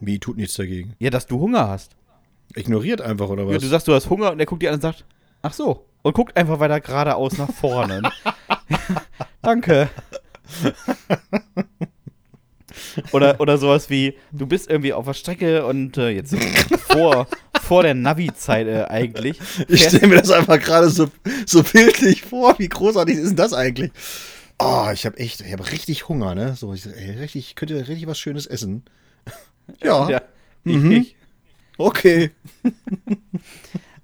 Speaker 2: Wie tut nichts dagegen?
Speaker 1: Ja, dass du Hunger hast.
Speaker 2: Ignoriert einfach, oder was? Ja,
Speaker 1: du sagst, du hast Hunger und er guckt dir an und sagt, ach so. Und guckt einfach weiter geradeaus nach vorne. Danke. oder, oder sowas wie, du bist irgendwie auf der Strecke und äh, jetzt vor, vor der Navi-Zeit äh, eigentlich.
Speaker 2: Ich stelle mir das einfach gerade so, so bildlich vor. Wie großartig ist denn das eigentlich? Oh, ich habe echt, ich habe richtig Hunger, ne? So, ich, ey, richtig, ich könnte richtig was Schönes essen. ja. ja ich, mhm. ich. Okay.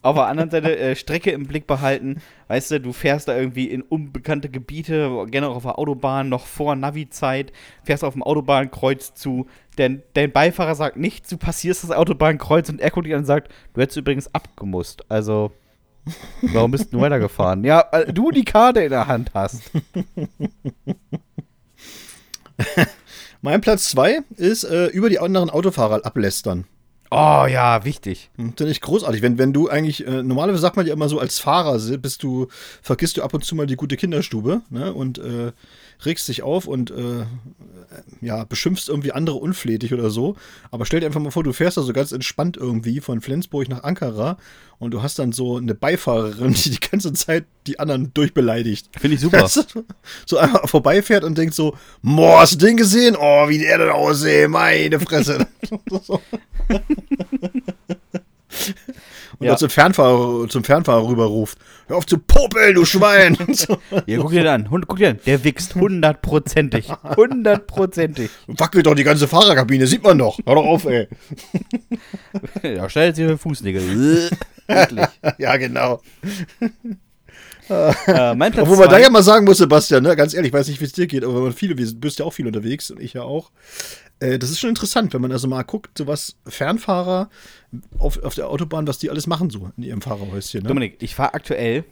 Speaker 1: Auf der anderen Seite äh, Strecke im Blick behalten. Weißt du, du fährst da irgendwie in unbekannte Gebiete, auch auf der Autobahn, noch vor Navi-Zeit, fährst auf dem Autobahnkreuz zu. Denn dein Beifahrer sagt nichts, du passierst das Autobahnkreuz und er guckt dich an und sagt, du hättest übrigens abgemusst. Also, warum bist du weitergefahren? Ja, weil du die Karte in der Hand hast.
Speaker 2: mein Platz 2 ist äh, über die anderen Autofahrer ablästern.
Speaker 1: Oh ja, wichtig.
Speaker 2: Hm, Finde ich großartig. Wenn, wenn du eigentlich, äh, normalerweise sagt man ja immer so, als Fahrer bist du, vergisst du ab und zu mal die gute Kinderstube, ne? Und äh, regst dich auf und äh, ja, beschimpfst irgendwie andere unflätig oder so. Aber stell dir einfach mal vor, du fährst da so ganz entspannt irgendwie von Flensburg nach Ankara und du hast dann so eine Beifahrerin, die die ganze Zeit die anderen durchbeleidigt.
Speaker 1: Finde ich super.
Speaker 2: so einmal vorbeifährt und denkt so, Moa, hast du den gesehen? Oh, wie der denn aussehen, meine Fresse. Und ja. zum Fernfahrer, zum Fernfahrer rüberruft. Hör auf zu popeln, du Schwein!
Speaker 1: ja, guck dir an. Guck dir an. Der wächst hundertprozentig. Hundertprozentig.
Speaker 2: Wackelt doch die ganze Fahrerkabine, sieht man doch. Hör doch auf, ey.
Speaker 1: ja, schneidet sich den Fußnägel.
Speaker 2: ja, genau. äh, mein Platz Obwohl man da ja mal sagen muss, Sebastian, ne, ganz ehrlich, ich weiß nicht, wie es dir geht, aber wenn man viele, wir bist ja auch viel unterwegs und ich ja auch. Äh, das ist schon interessant, wenn man also mal guckt, so was Fernfahrer auf, auf der Autobahn, was die alles machen so in ihrem Fahrerhäuschen. Ne?
Speaker 1: Dominik, ich fahre aktuell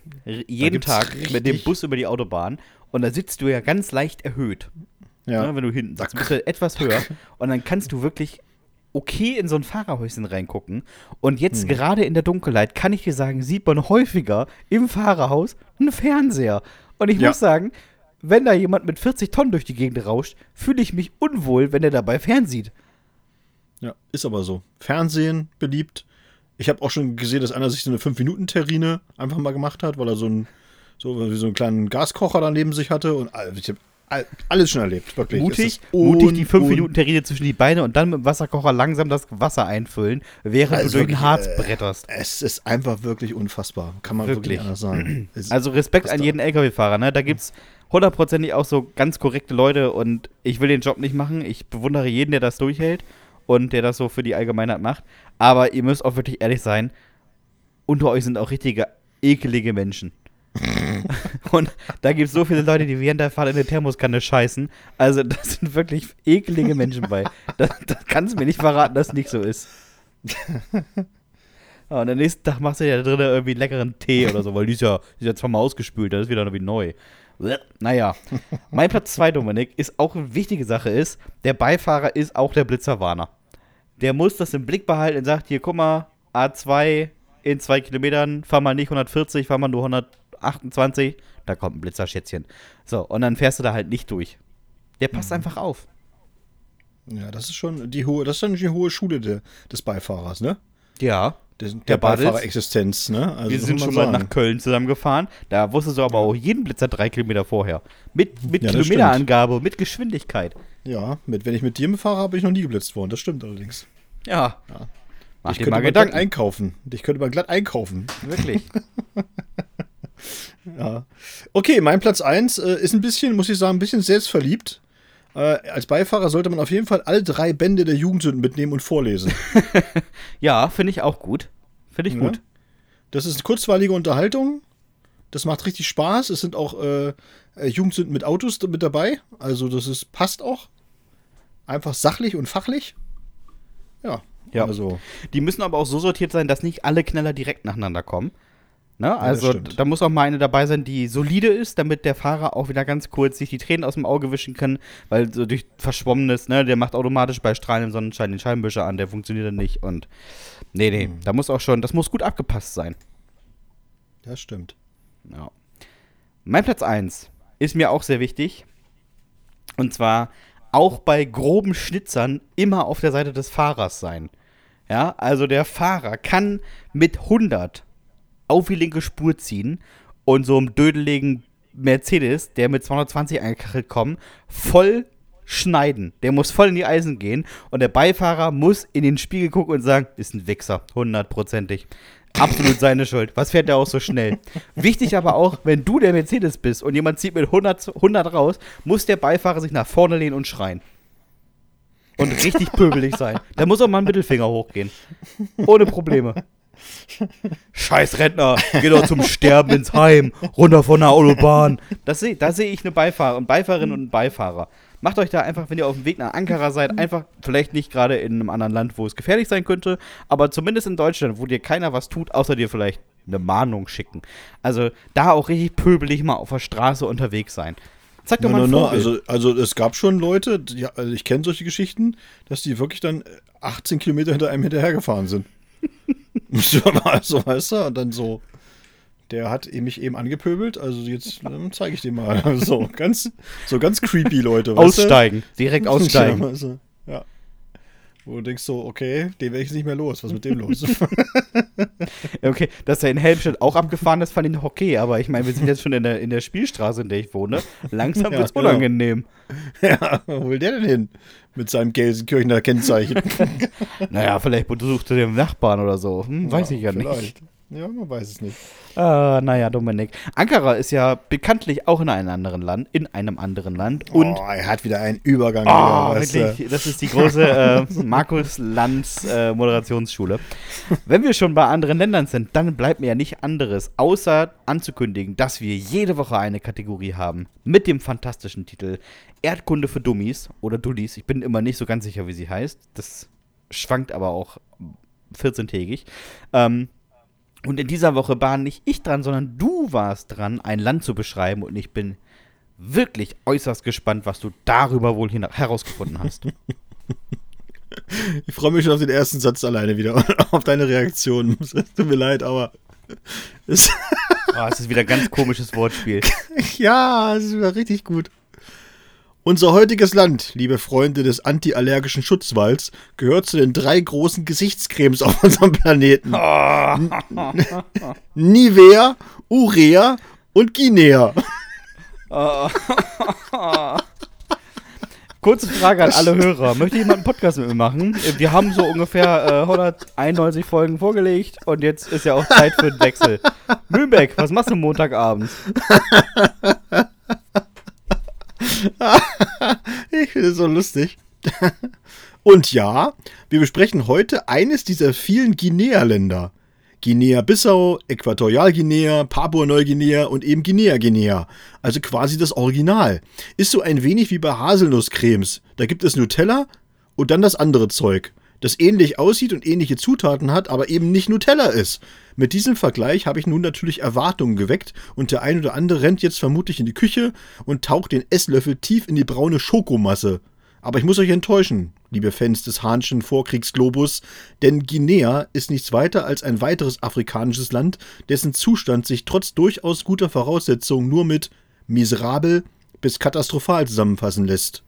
Speaker 1: jeden Tag mit dem Bus über die Autobahn und da sitzt du ja ganz leicht erhöht. Ja. Ne, wenn du hinten sitzt, bist du etwas höher und dann kannst du wirklich okay in so ein Fahrerhäuschen reingucken. Und jetzt hm. gerade in der Dunkelheit kann ich dir sagen, sieht man häufiger im Fahrerhaus einen Fernseher. Und ich ja. muss sagen, wenn da jemand mit 40 Tonnen durch die Gegend rauscht, fühle ich mich unwohl, wenn er dabei fernsieht.
Speaker 2: Ja, ist aber so. Fernsehen beliebt. Ich habe auch schon gesehen, dass einer sich so eine 5-Minuten-Terrine einfach mal gemacht hat, weil er so einen, so, so einen kleinen Gaskocher daneben sich hatte. Und ich habe alles schon erlebt, wirklich.
Speaker 1: Mutig, mutig die 5 Minuten Terrine zwischen die Beine und dann mit dem Wasserkocher langsam das Wasser einfüllen, während also du durch den Harz äh, bretterst.
Speaker 2: Es ist einfach wirklich unfassbar. Kann man wirklich, wirklich anders sagen.
Speaker 1: also Respekt an jeden LKW-Fahrer, ne? Da gibt's hundertprozentig auch so ganz korrekte Leute und ich will den Job nicht machen. Ich bewundere jeden, der das durchhält und der das so für die Allgemeinheit macht. Aber ihr müsst auch wirklich ehrlich sein, unter euch sind auch richtige ekelige Menschen. und da gibt es so viele Leute, die während der Fahrt in der Thermoskanne scheißen. Also, das sind wirklich ekelige Menschen bei. Das, das kannst du mir nicht verraten, dass es nicht so ist. und am nächsten Tag machst du ja da drin irgendwie einen leckeren Tee oder so, weil die ist ja, die ist ja zweimal ausgespült, das ist wieder noch wie neu. Naja, mein Platz 2, Dominik, ist auch eine wichtige Sache ist, der Beifahrer ist auch der Blitzerwarner. Der muss das im Blick behalten und sagt, hier, guck mal, A2 in zwei Kilometern, fahr mal nicht 140, fahr mal nur 128, da kommt ein Blitzerschätzchen. So, und dann fährst du da halt nicht durch. Der passt mhm. einfach auf.
Speaker 2: Ja, das ist schon die hohe, das ist dann die hohe Schule de, des Beifahrers, ne?
Speaker 1: Ja.
Speaker 2: Der, der Beifahrerexistenz, ne?
Speaker 1: Also, wir sind schon mal nach Köln zusammengefahren. Da wusstest du aber auch jeden Blitzer drei Kilometer vorher. Mit, mit ja, Kilometerangabe, mit Geschwindigkeit.
Speaker 2: Ja, mit, wenn ich mit dir fahre, habe ich noch nie geblitzt worden. Das stimmt allerdings.
Speaker 1: Ja. ja.
Speaker 2: Mach ich könnte mal Gedanken einkaufen. Ich könnte mal glatt einkaufen.
Speaker 1: Wirklich.
Speaker 2: ja. Okay, mein Platz 1 äh, ist ein bisschen, muss ich sagen, ein bisschen selbstverliebt. Äh, als Beifahrer sollte man auf jeden Fall alle drei Bände der Jugendsünden mitnehmen und vorlesen.
Speaker 1: ja, finde ich auch gut. Finde ich ja. gut.
Speaker 2: Das ist eine kurzweilige Unterhaltung. Das macht richtig Spaß. Es sind auch äh, äh, Jugendsünden mit Autos mit dabei. Also das ist, passt auch. Einfach sachlich und fachlich. Ja.
Speaker 1: Ja. Also. Die müssen aber auch so sortiert sein, dass nicht alle Knaller direkt nacheinander kommen. Ne? Also ja, da muss auch mal eine dabei sein, die solide ist, damit der Fahrer auch wieder ganz kurz sich die Tränen aus dem Auge wischen kann, weil so durch Verschwommenes, ne, der macht automatisch bei strahlendem Sonnenschein den Scheibenwischer an, der funktioniert dann nicht und nee, nee, mhm. da muss auch schon, das muss gut abgepasst sein.
Speaker 2: Das stimmt.
Speaker 1: Ja. Mein Platz 1 ist mir auch sehr wichtig und zwar auch bei groben Schnitzern immer auf der Seite des Fahrers sein. Ja, also der Fahrer kann mit 100 auf die linke Spur ziehen und so einem dödeligen Mercedes, der mit 220 eingekachelt kommt, voll schneiden. Der muss voll in die Eisen gehen und der Beifahrer muss in den Spiegel gucken und sagen, ist ein Wichser, hundertprozentig. Absolut seine Schuld. Was fährt der auch so schnell? Wichtig aber auch, wenn du der Mercedes bist und jemand zieht mit 100, 100 raus, muss der Beifahrer sich nach vorne lehnen und schreien. Und richtig pöbelig sein. Da muss auch mal ein Mittelfinger hochgehen. Ohne Probleme. Scheiß Rentner, geh doch zum Sterben ins Heim, runter von der Autobahn. Das seh, da sehe ich eine Beifahrer, Beifahrerin und einen Beifahrer. Macht euch da einfach, wenn ihr auf dem Weg nach Ankara seid, einfach, vielleicht nicht gerade in einem anderen Land, wo es gefährlich sein könnte, aber zumindest in Deutschland, wo dir keiner was tut, außer dir vielleicht eine Mahnung schicken. Also da auch richtig pöbelig mal auf der Straße unterwegs sein.
Speaker 2: Zeig doch no, mal ein no, no. Also, also es gab schon Leute, die, also ich kenne solche Geschichten, dass die wirklich dann 18 Kilometer hinter einem hinterhergefahren sind. So, weißt du, und dann so, der hat mich eben angepöbelt, also jetzt zeige ich dir mal. So ganz, so ganz creepy Leute.
Speaker 1: Aussteigen, direkt aussteigen.
Speaker 2: Ja, also, ja. Wo du denkst so, okay, den werde ich nicht mehr los. Was ist mit dem los?
Speaker 1: okay, dass er in Helmstedt auch abgefahren ist, fand ich noch okay. Aber ich meine, wir sind jetzt schon in der, in der Spielstraße, in der ich wohne. Langsam ja, wird es genau. unangenehm.
Speaker 2: Ja, wo will der denn hin? Mit seinem Gelsenkirchener Kennzeichen.
Speaker 1: naja, vielleicht besucht er den Nachbarn oder so. Hm, weiß ja, ich ja vielleicht. nicht.
Speaker 2: Ja, man weiß es nicht.
Speaker 1: Äh, naja, Dominik. Ankara ist ja bekanntlich auch in einem anderen Land, in einem anderen Land. Und
Speaker 2: oh, er hat wieder einen Übergang.
Speaker 1: Oh, wieder, wirklich, das ist die große äh, Markus Lanz äh, Moderationsschule. Wenn wir schon bei anderen Ländern sind, dann bleibt mir ja nicht anderes, außer anzukündigen, dass wir jede Woche eine Kategorie haben mit dem fantastischen Titel Erdkunde für Dummies oder Dullis. Ich bin immer nicht so ganz sicher, wie sie heißt. Das schwankt aber auch 14-tägig. Ähm, und in dieser Woche war nicht ich dran, sondern du warst dran, ein Land zu beschreiben. Und ich bin wirklich äußerst gespannt, was du darüber wohl herausgefunden hast.
Speaker 2: Ich freue mich schon auf den ersten Satz alleine wieder und auf deine Reaktion. Es tut mir leid, aber.
Speaker 1: Es, oh, es ist wieder ein ganz komisches Wortspiel.
Speaker 2: ja, es ist wieder richtig gut. Unser heutiges Land, liebe Freunde des antiallergischen Schutzwalds, gehört zu den drei großen Gesichtscremes auf unserem Planeten. Nivea, Urea und Guinea.
Speaker 1: Kurze Frage an alle Hörer. Möchte jemand einen Podcast mit mir machen? Wir haben so ungefähr äh, 191 Folgen vorgelegt und jetzt ist ja auch Zeit für den Wechsel. Mühlbeck, was machst du Montagabends?
Speaker 2: ich finde es so lustig. Und ja, wir besprechen heute eines dieser vielen Guinea-Länder. Guinea-Bissau, Äquatorialguinea, Papua-Neuguinea und eben Guinea-Guinea. Also quasi das Original. Ist so ein wenig wie bei Haselnusscremes. Da gibt es Nutella und dann das andere Zeug. Das ähnlich aussieht und ähnliche Zutaten hat, aber eben nicht Nutella ist. Mit diesem Vergleich habe ich nun natürlich Erwartungen geweckt und der ein oder andere rennt jetzt vermutlich in die Küche und taucht den Esslöffel tief in die braune Schokomasse. Aber ich muss euch enttäuschen, liebe Fans des Hahnschen Vorkriegsglobus, denn Guinea ist nichts weiter als ein weiteres afrikanisches Land, dessen Zustand sich trotz durchaus guter Voraussetzungen nur mit miserabel bis katastrophal zusammenfassen lässt.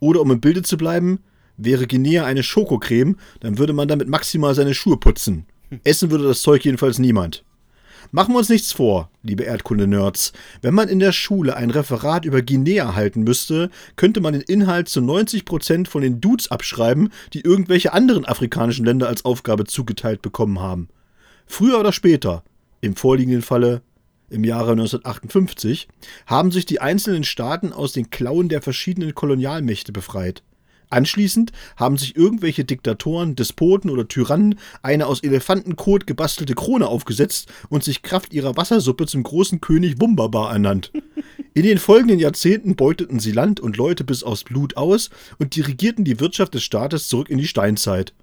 Speaker 2: Oder um im Bilde zu bleiben, wäre Guinea eine Schokocreme, dann würde man damit maximal seine Schuhe putzen. Essen würde das Zeug jedenfalls niemand. Machen wir uns nichts vor, liebe Erdkunde-Nerds. Wenn man in der Schule ein Referat über Guinea halten müsste, könnte man den Inhalt zu 90% von den Dudes abschreiben, die irgendwelche anderen afrikanischen Länder als Aufgabe zugeteilt bekommen haben. Früher oder später, im vorliegenden Falle im Jahre 1958, haben sich die einzelnen Staaten aus den Klauen der verschiedenen Kolonialmächte befreit. Anschließend haben sich irgendwelche Diktatoren, Despoten oder Tyrannen eine aus Elefantenkot gebastelte Krone aufgesetzt und sich Kraft ihrer Wassersuppe zum großen König Wumbabar ernannt. In den folgenden Jahrzehnten beuteten sie Land und Leute bis aufs Blut aus und dirigierten die Wirtschaft des Staates zurück in die Steinzeit.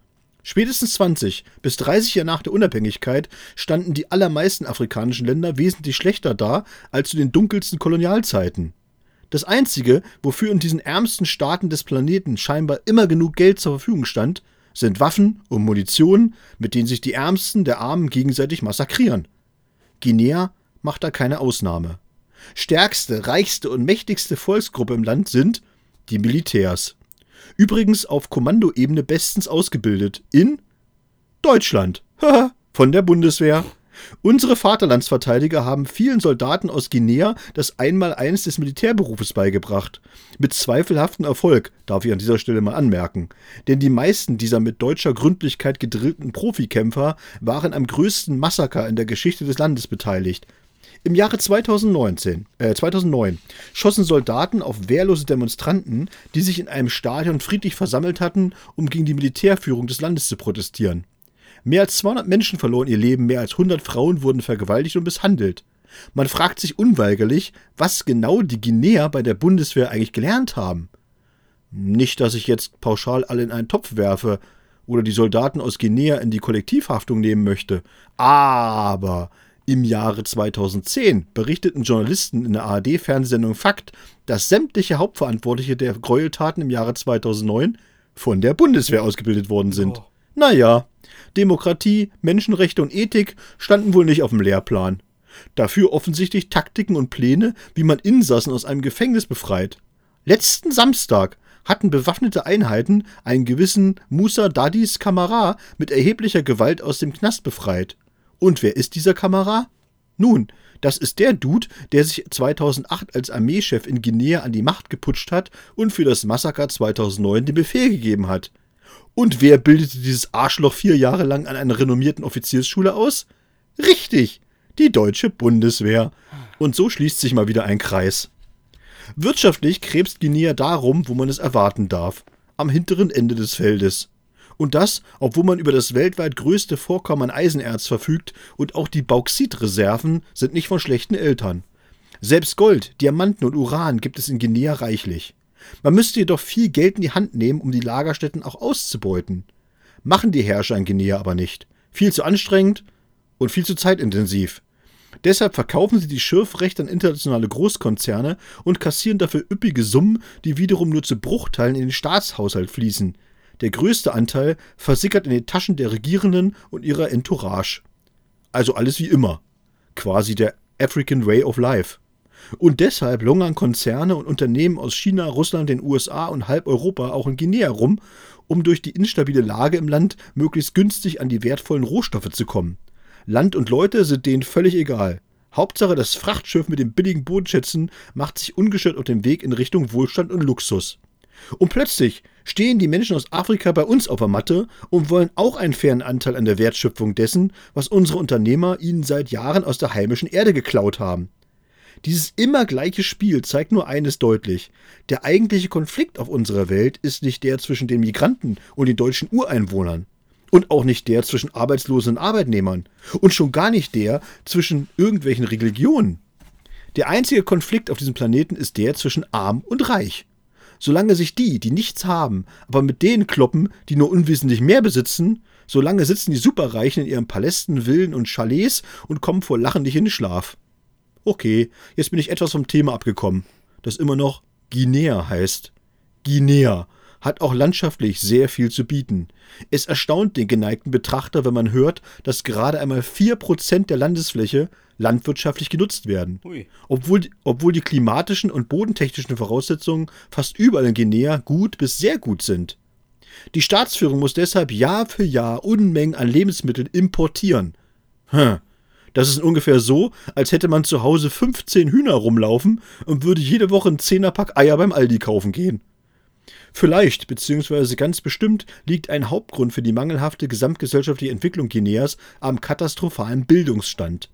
Speaker 2: Spätestens 20 bis 30 Jahre nach der Unabhängigkeit standen die allermeisten afrikanischen Länder wesentlich schlechter da als zu den dunkelsten Kolonialzeiten. Das Einzige, wofür in diesen ärmsten Staaten des Planeten scheinbar immer genug Geld zur Verfügung stand, sind Waffen und Munition, mit denen sich die Ärmsten der Armen gegenseitig massakrieren. Guinea macht da keine Ausnahme. Stärkste, reichste und mächtigste Volksgruppe im Land sind die Militärs. Übrigens auf Kommandoebene bestens ausgebildet in Deutschland. Von der Bundeswehr. Unsere Vaterlandsverteidiger haben vielen Soldaten aus Guinea das Einmaleins des Militärberufes beigebracht. Mit zweifelhaftem Erfolg, darf ich an dieser Stelle mal anmerken. Denn die meisten dieser mit deutscher Gründlichkeit gedrillten Profikämpfer waren am größten Massaker in der Geschichte des Landes beteiligt. Im Jahre 2019, äh 2009 schossen Soldaten auf wehrlose Demonstranten, die sich in einem Stadion friedlich versammelt hatten, um gegen die Militärführung des Landes zu protestieren. Mehr als 200 Menschen verloren ihr Leben, mehr als 100 Frauen wurden vergewaltigt und misshandelt. Man fragt sich unweigerlich, was genau die Guinea bei der Bundeswehr eigentlich gelernt haben. Nicht, dass ich jetzt pauschal alle in einen Topf werfe oder die Soldaten aus Guinea in die Kollektivhaftung nehmen möchte, aber im Jahre 2010 berichteten Journalisten in der ARD-Fernsehsendung Fakt, dass sämtliche Hauptverantwortliche der Gräueltaten im Jahre 2009 von der Bundeswehr ausgebildet worden sind. Oh. Naja, Demokratie, Menschenrechte und Ethik standen wohl nicht auf dem Lehrplan. Dafür offensichtlich Taktiken und Pläne, wie man Insassen aus einem Gefängnis befreit. Letzten Samstag hatten bewaffnete Einheiten einen gewissen Musa Dadis Kamera mit erheblicher Gewalt aus dem Knast befreit. Und wer ist dieser Kamera? Nun, das ist der Dude, der sich 2008 als Armeechef in Guinea an die Macht geputscht hat und für das Massaker 2009 den Befehl gegeben hat. Und wer bildete dieses Arschloch vier Jahre lang an einer renommierten Offiziersschule aus? Richtig, die deutsche Bundeswehr. Und so schließt sich mal wieder ein Kreis. Wirtschaftlich krebst Guinea darum, wo man es erwarten darf, am hinteren Ende des Feldes. Und das, obwohl man über das weltweit größte Vorkommen an Eisenerz verfügt und auch die Bauxitreserven sind nicht von schlechten Eltern. Selbst Gold, Diamanten und Uran gibt es in Guinea reichlich. Man müsste jedoch viel Geld in die Hand nehmen, um die Lagerstätten auch auszubeuten. Machen die Herrscher in Guinea aber nicht. Viel zu anstrengend und viel zu zeitintensiv. Deshalb verkaufen sie die Schürfrechte an internationale Großkonzerne und kassieren dafür üppige Summen, die wiederum nur zu Bruchteilen in den Staatshaushalt fließen. Der größte Anteil versickert in den Taschen der Regierenden und ihrer Entourage. Also alles wie immer. Quasi der African Way of Life. Und deshalb lungern Konzerne und Unternehmen aus China, Russland, den USA und halb Europa auch in Guinea rum, um durch die instabile Lage im Land möglichst günstig an die wertvollen Rohstoffe zu kommen. Land und Leute sind denen völlig egal. Hauptsache, das Frachtschiff mit den billigen Bodenschätzen macht sich ungestört auf den Weg in Richtung Wohlstand und Luxus. Und plötzlich stehen die Menschen aus Afrika bei uns auf der Matte und wollen auch einen fairen Anteil an der Wertschöpfung dessen, was unsere Unternehmer ihnen seit Jahren aus der heimischen Erde geklaut haben. Dieses immer gleiche Spiel zeigt nur eines deutlich. Der eigentliche Konflikt auf unserer Welt ist nicht der zwischen den Migranten und den deutschen Ureinwohnern. Und auch nicht der zwischen Arbeitslosen und Arbeitnehmern. Und schon gar nicht der zwischen irgendwelchen Religionen. Der einzige Konflikt auf diesem Planeten ist der zwischen arm und reich. Solange sich die, die nichts haben, aber mit denen kloppen, die nur unwesentlich mehr besitzen, solange sitzen die Superreichen in ihren Palästen, Villen und Chalets und kommen vor Lachen nicht in den Schlaf. Okay, jetzt bin ich etwas vom Thema abgekommen, das immer noch Guinea heißt. Guinea hat auch landschaftlich sehr viel zu bieten. Es erstaunt den geneigten Betrachter, wenn man hört, dass gerade einmal 4% der Landesfläche landwirtschaftlich genutzt werden. Obwohl, obwohl die klimatischen und bodentechnischen Voraussetzungen fast überall in Guinea gut bis sehr gut sind. Die Staatsführung muss deshalb Jahr für Jahr Unmengen an Lebensmitteln importieren. Hm. Das ist ungefähr so, als hätte man zu Hause 15 Hühner rumlaufen und würde jede Woche ein Zehnerpack Eier beim Aldi kaufen gehen. Vielleicht, beziehungsweise ganz bestimmt, liegt ein Hauptgrund für die mangelhafte gesamtgesellschaftliche Entwicklung Guineas am katastrophalen Bildungsstand.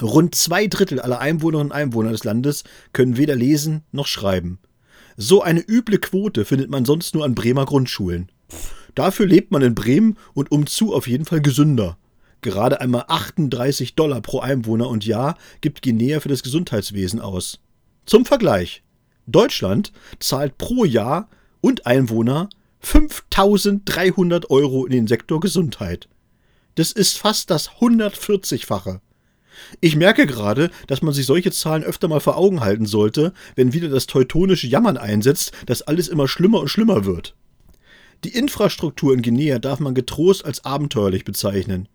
Speaker 2: Rund zwei Drittel aller Einwohnerinnen und Einwohner des Landes können weder lesen noch schreiben. So eine üble Quote findet man sonst nur an Bremer Grundschulen. Dafür lebt man in Bremen und umzu auf jeden Fall gesünder. Gerade einmal 38 Dollar pro Einwohner und Jahr gibt Guinea für das Gesundheitswesen aus. Zum Vergleich. Deutschland zahlt pro Jahr und Einwohner 5300 Euro in den Sektor Gesundheit. Das ist fast das 140-fache. Ich merke gerade, dass man sich solche Zahlen öfter mal vor Augen halten sollte, wenn wieder das teutonische Jammern einsetzt, dass alles immer schlimmer und schlimmer wird. Die Infrastruktur in Guinea darf man getrost als abenteuerlich bezeichnen.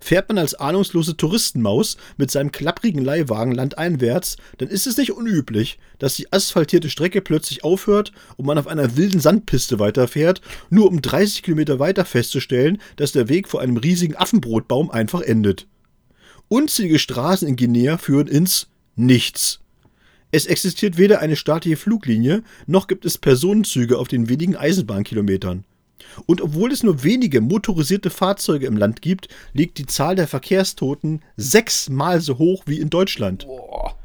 Speaker 2: Fährt man als ahnungslose Touristenmaus mit seinem klapprigen Leihwagen landeinwärts, dann ist es nicht unüblich, dass die asphaltierte Strecke plötzlich aufhört und man auf einer wilden Sandpiste weiterfährt, nur um 30 Kilometer weiter festzustellen, dass der Weg vor einem riesigen Affenbrotbaum einfach endet. Unzählige Straßen in Guinea führen ins Nichts. Es existiert weder eine staatliche Fluglinie, noch gibt es Personenzüge auf den wenigen Eisenbahnkilometern. Und obwohl es nur wenige motorisierte Fahrzeuge im Land gibt, liegt die Zahl der Verkehrstoten sechsmal so hoch wie in Deutschland. Boah.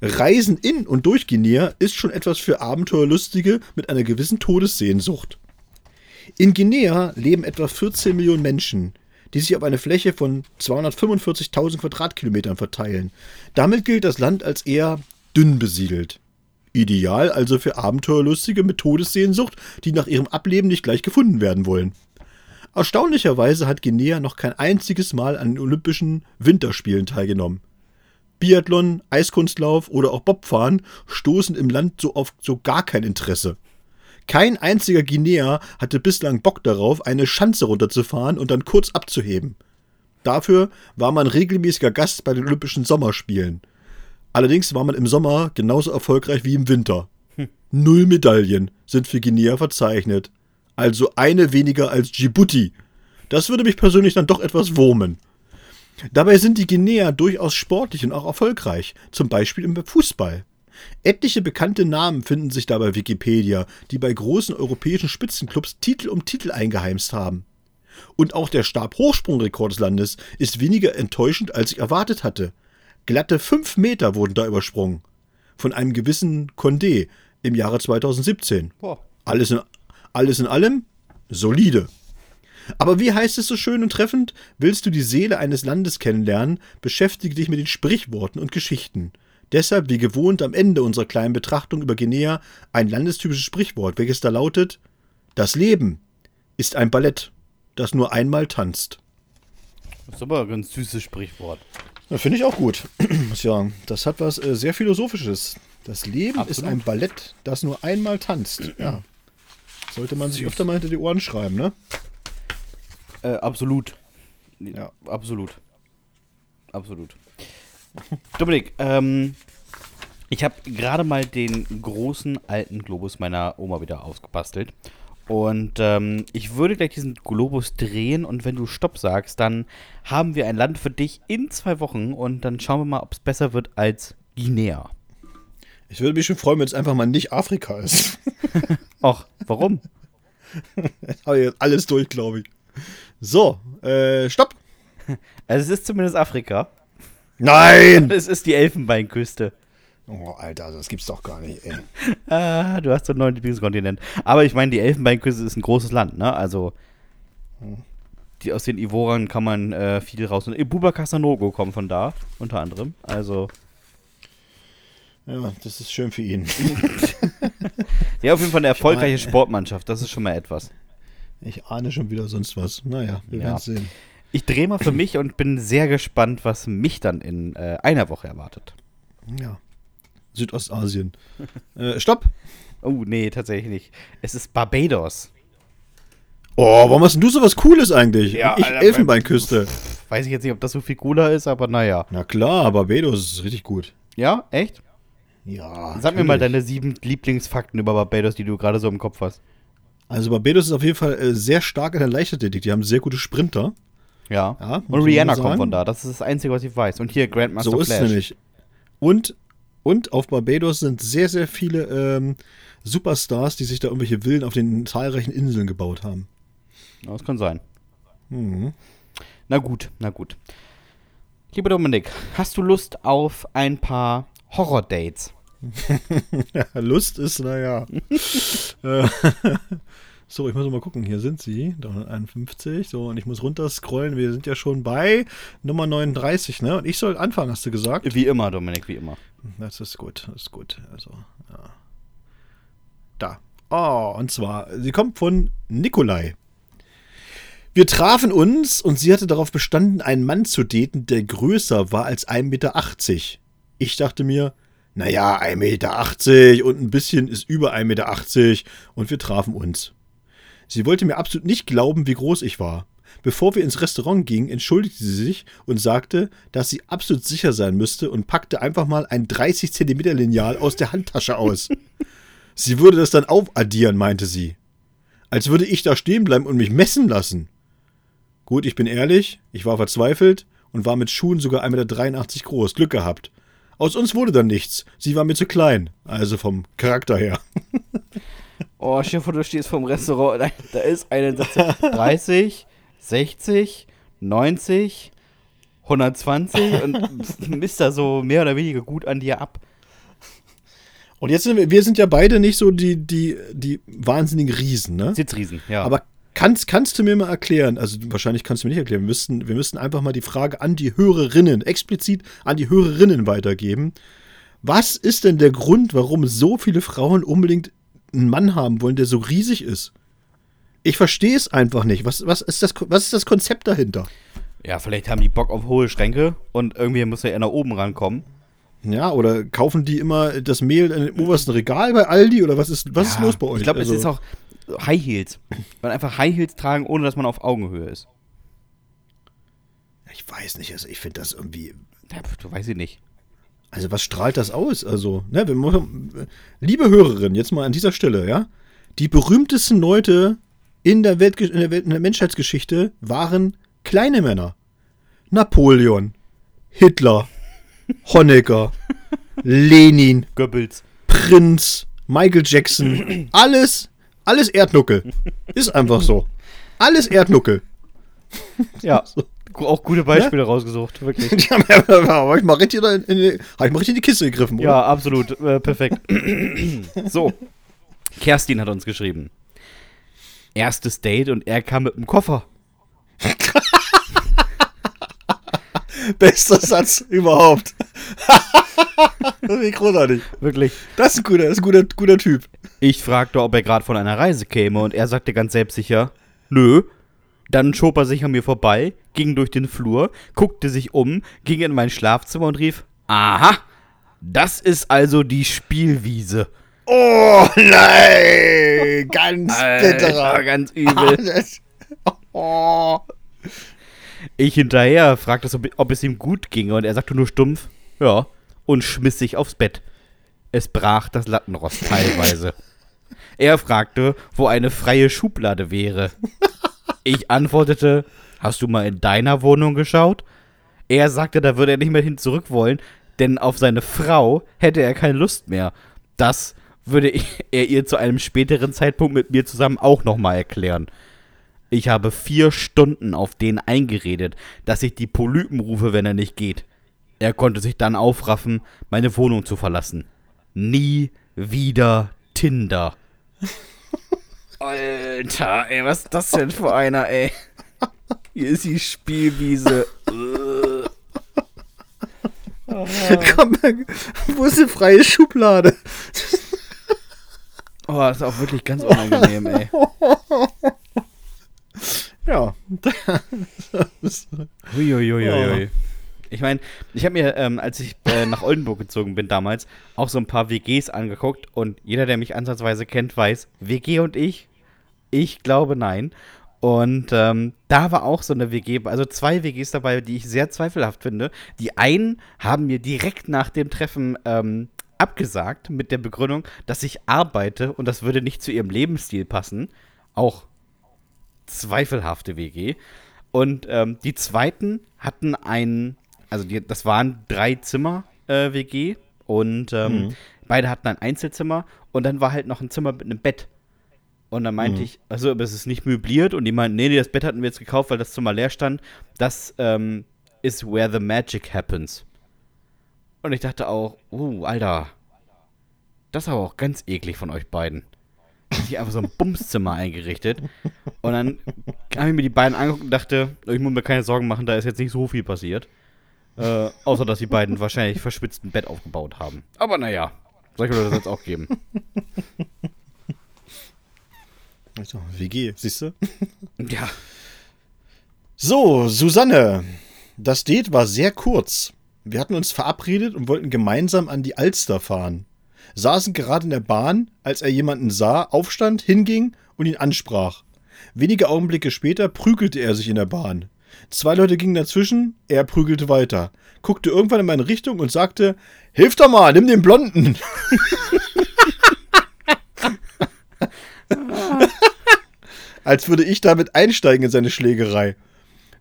Speaker 2: Reisen in und durch Guinea ist schon etwas für Abenteuerlustige mit einer gewissen Todessehnsucht. In Guinea leben etwa 14 Millionen Menschen, die sich auf eine Fläche von 245.000 Quadratkilometern verteilen. Damit gilt das Land als eher dünn besiedelt. Ideal also für Abenteuerlustige mit Todessehnsucht, die nach ihrem Ableben nicht gleich gefunden werden wollen. Erstaunlicherweise hat Guinea noch kein einziges Mal an den Olympischen Winterspielen teilgenommen. Biathlon, Eiskunstlauf oder auch Bobfahren stoßen im Land so auf so gar kein Interesse. Kein einziger Guinea hatte bislang Bock darauf, eine Schanze runterzufahren und dann kurz abzuheben. Dafür war man regelmäßiger Gast bei den Olympischen Sommerspielen. Allerdings war man im Sommer genauso erfolgreich wie im Winter. Hm. Null Medaillen sind für Guinea verzeichnet. Also eine weniger als Djibouti. Das würde mich persönlich dann doch etwas wurmen. Dabei sind die Guinea durchaus sportlich und auch erfolgreich, zum Beispiel im Fußball. Etliche bekannte Namen finden sich da bei Wikipedia, die bei großen europäischen Spitzenclubs Titel um Titel eingeheimst haben. Und auch der Stabhochsprungrekord des Landes ist weniger enttäuschend, als ich erwartet hatte. Glatte fünf Meter wurden da übersprungen. Von einem gewissen Condé im Jahre 2017. Alles in, alles in allem solide. Aber wie heißt es so schön und treffend? Willst du die Seele eines Landes kennenlernen, beschäftige dich mit den Sprichworten und Geschichten. Deshalb, wie gewohnt, am Ende unserer kleinen Betrachtung über Guinea ein landestypisches Sprichwort, welches da lautet: Das Leben ist ein Ballett, das nur einmal tanzt.
Speaker 1: Das ist aber ein ganz süßes Sprichwort.
Speaker 2: Finde ich auch gut. ja, das hat was äh, sehr Philosophisches. Das Leben Absolut. ist ein Ballett, das nur einmal tanzt. Ja. Sollte man sich öfter mal hinter die Ohren schreiben, ne?
Speaker 1: Äh, absolut. Ja. Absolut. Absolut. Dominik, ähm, ich habe gerade mal den großen alten Globus meiner Oma wieder ausgebastelt. Und ähm, ich würde gleich diesen Globus drehen und wenn du Stopp sagst, dann haben wir ein Land für dich in zwei Wochen und dann schauen wir mal, ob es besser wird als Guinea.
Speaker 2: Ich würde mich schon freuen, wenn es einfach mal nicht Afrika ist.
Speaker 1: Ach, warum?
Speaker 2: Jetzt habe ich jetzt alles durch, glaube ich. So, äh, Stopp.
Speaker 1: Also es ist zumindest Afrika.
Speaker 2: Nein!
Speaker 1: Es ist die Elfenbeinküste.
Speaker 2: Oh, Alter, das gibt's doch gar nicht, ey.
Speaker 1: ah, du hast so einen neuen Lieblingskontinent. Aber ich meine, die Elfenbeinküste ist ein großes Land, ne? Also, die, aus den Ivoren kann man äh, viel raus. Und Ibuba Casanogo kommt von da, unter anderem. Also.
Speaker 2: Ja, das ist schön für ihn.
Speaker 1: ja, auf jeden Fall eine erfolgreiche Sportmannschaft. Das ist schon mal etwas.
Speaker 2: Ich ahne schon wieder sonst was. Naja, wir
Speaker 1: Ja.
Speaker 2: werden sehen.
Speaker 1: Ich drehe mal für mich und bin sehr gespannt, was mich dann in äh, einer Woche erwartet.
Speaker 2: Ja. Südostasien. äh, stopp!
Speaker 1: Oh, nee, tatsächlich nicht. Es ist Barbados.
Speaker 2: Oh, warum hast denn du sowas Cooles eigentlich?
Speaker 1: Ja,
Speaker 2: ich
Speaker 1: Alter,
Speaker 2: Elfenbeinküste.
Speaker 1: Weiß ich jetzt nicht, ob das so viel cooler ist, aber naja.
Speaker 2: Na klar, Barbados ist richtig gut.
Speaker 1: Ja, echt?
Speaker 2: Ja.
Speaker 1: Sag mir mal
Speaker 2: natürlich.
Speaker 1: deine sieben Lieblingsfakten über Barbados, die du gerade so im Kopf hast.
Speaker 2: Also Barbados ist auf jeden Fall äh, sehr stark in der Leichtathletik. Die haben sehr gute Sprinter.
Speaker 1: Ja.
Speaker 2: Ja,
Speaker 1: und Rihanna kommt von da. Das ist das Einzige, was ich weiß. Und hier Grandmaster
Speaker 2: so ist
Speaker 1: Flash.
Speaker 2: es nämlich. Und, und auf Barbados sind sehr, sehr viele ähm, Superstars, die sich da irgendwelche Villen auf den zahlreichen Inseln gebaut haben.
Speaker 1: Ja, Das kann sein.
Speaker 2: Mhm.
Speaker 1: Na gut, na gut. Lieber Dominik, hast du Lust auf ein paar Horror-Dates?
Speaker 2: Ja, Lust ist, naja. So, ich muss mal gucken. Hier sind sie. 351. So, und ich muss runterscrollen. Wir sind ja schon bei Nummer 39, ne? Und ich soll anfangen, hast du gesagt?
Speaker 1: Wie immer, Dominik, wie immer.
Speaker 2: Das ist gut, das ist gut. Also, ja. Da. Oh, und zwar, sie kommt von Nikolai. Wir trafen uns und sie hatte darauf bestanden, einen Mann zu daten, der größer war als 1,80 Meter. Ich dachte mir, naja, 1,80 Meter und ein bisschen ist über 1,80 Meter und wir trafen uns. Sie wollte mir absolut nicht glauben, wie groß ich war. Bevor wir ins Restaurant gingen, entschuldigte sie sich und sagte, dass sie absolut sicher sein müsste und packte einfach mal ein 30 Zentimeter Lineal aus der Handtasche aus. sie würde das dann aufaddieren, meinte sie. Als würde ich da stehen bleiben und mich messen lassen. Gut, ich bin ehrlich, ich war verzweifelt und war mit Schuhen sogar 1,83 Meter groß. Glück gehabt. Aus uns wurde dann nichts. Sie war mir zu klein. Also vom Charakter her.
Speaker 1: Oh, stell dir vor, du stehst vorm Restaurant, da, da ist eine Satz 30, 60, 90, 120 und misst da so mehr oder weniger gut an dir ab.
Speaker 2: Und jetzt sind wir, wir sind ja beide nicht so die, die, die wahnsinnigen Riesen, ne?
Speaker 1: Sitzriesen, ja.
Speaker 2: Aber kannst, kannst du mir mal erklären, also wahrscheinlich kannst du mir nicht erklären, wir müssten, wir müssten einfach mal die Frage an die Hörerinnen, explizit an die Hörerinnen weitergeben. Was ist denn der Grund, warum so viele Frauen unbedingt einen Mann haben wollen, der so riesig ist? Ich verstehe es einfach nicht. Was, was, ist das, was ist das Konzept dahinter?
Speaker 1: ja, vielleicht haben die Bock auf hohe Schränke und irgendwie muss ja eher nach oben rankommen.
Speaker 2: Ja, oder kaufen die immer das Mehl in dem obersten Regal bei Aldi oder was ist, was ist
Speaker 1: Ja,
Speaker 2: los bei euch?
Speaker 1: Ich glaube,
Speaker 2: Also-
Speaker 1: es ist auch High Heels. Man einfach High Heels tragen, ohne dass man auf Augenhöhe ist.
Speaker 2: Ich weiß nicht, also ich finde das irgendwie.
Speaker 1: Ja, du weißt ich nicht.
Speaker 2: Also was strahlt das aus? Also, ne, wir liebe Hörerin, jetzt mal an dieser Stelle, ja, die berühmtesten Leute in der, Welt, in der, Welt, in der Menschheitsgeschichte waren kleine Männer. Napoleon, Hitler, Honecker, Lenin,
Speaker 1: Goebbels.
Speaker 2: Prinz, Michael Jackson, alles, alles Erdnuckel. Ist einfach so. Alles Erdnuckel.
Speaker 1: Ja, auch gute Beispiele rausgesucht, wirklich.
Speaker 2: Die haben ja, hab ich mal richtig in, die- hab ich mal richtig in die Kiste gegriffen, oder?
Speaker 1: Ja, absolut. Äh, perfekt. so. Kerstin hat uns geschrieben. Erstes Date und er kam mit dem Koffer.
Speaker 2: Bester Satz überhaupt. das ist großartig.
Speaker 1: Wirklich.
Speaker 2: Das ist ein guter, ist ein guter, guter Typ.
Speaker 1: Ich fragte, ob er gerade von einer Reise käme und er sagte ganz selbstsicher, nö. Dann schob er sich an mir vorbei, ging durch den Flur, guckte sich um, ging in mein Schlafzimmer und rief, aha, das ist also die Spielwiese.
Speaker 2: Oh nein, ganz bitterer.
Speaker 1: ganz übel.
Speaker 2: Das- oh.
Speaker 1: Ich hinterher fragte, ob, ob es ihm gut ginge und er sagte nur stumpf, ja, und schmiss sich aufs Bett. Es brach das Lattenrost teilweise. er fragte, wo eine freie Schublade wäre. Ich antwortete, hast du mal in deiner Wohnung geschaut? Er sagte, da würde er nicht mehr hin zurück wollen, denn auf seine Frau hätte er keine Lust mehr. Das würde er ihr zu einem späteren Zeitpunkt mit mir zusammen auch nochmal erklären. Ich habe vier Stunden auf den eingeredet, dass ich die Polypen rufe, wenn er nicht geht. Er konnte sich dann aufraffen, meine Wohnung zu verlassen. Nie wieder Tinder. Alter, ey, was ist das denn für einer, ey? Hier ist die Spielwiese.
Speaker 2: Komm, wo ist die freie Schublade?
Speaker 1: Oh, das ist auch wirklich ganz unangenehm, ey.
Speaker 2: Ja.
Speaker 1: Uiuiuiui. Ich meine, ich habe mir, ähm, als ich äh, nach Oldenburg gezogen bin damals, auch so ein paar WGs angeguckt und jeder, der mich ansatzweise kennt, weiß, WG und ich, ich glaube nein. Und ähm, da war auch so eine WG, also zwei WGs dabei, die ich sehr zweifelhaft finde. Die einen haben mir direkt nach dem Treffen ähm, abgesagt mit der Begründung, dass ich arbeite und das würde nicht zu ihrem Lebensstil passen. Auch zweifelhafte WG. Und ähm, die zweiten hatten einen, also die, das waren drei Zimmer äh, WG und ähm, mhm. beide hatten ein Einzelzimmer und dann war halt noch ein Zimmer mit einem Bett. Und dann meinte mhm. ich, also es ist nicht möbliert und die meinten, nee, nee, das Bett hatten wir jetzt gekauft, weil das Zimmer leer stand. Das ähm, ist where the magic happens. Und ich dachte auch, uh, Alter, das ist aber auch ganz eklig von euch beiden sich einfach so ein Bumszimmer eingerichtet. Und dann habe ich mir die beiden angeguckt und dachte, ich muss mir keine Sorgen machen, da ist jetzt nicht so viel passiert. Äh, außer, dass die beiden wahrscheinlich verschwitzt ein Bett aufgebaut haben. Aber naja, solche Leute soll es auch geben.
Speaker 2: Also, WG, siehst du?
Speaker 1: Ja.
Speaker 2: So, Susanne. Das Date war sehr kurz. Wir hatten uns verabredet und wollten gemeinsam an die Alster fahren saßen gerade in der Bahn, als er jemanden sah, aufstand, hinging und ihn ansprach. Wenige Augenblicke später prügelte er sich in der Bahn. Zwei Leute gingen dazwischen, er prügelte weiter, guckte irgendwann in meine Richtung und sagte: Hilf doch mal, nimm den Blonden! Als würde ich damit einsteigen in seine Schlägerei.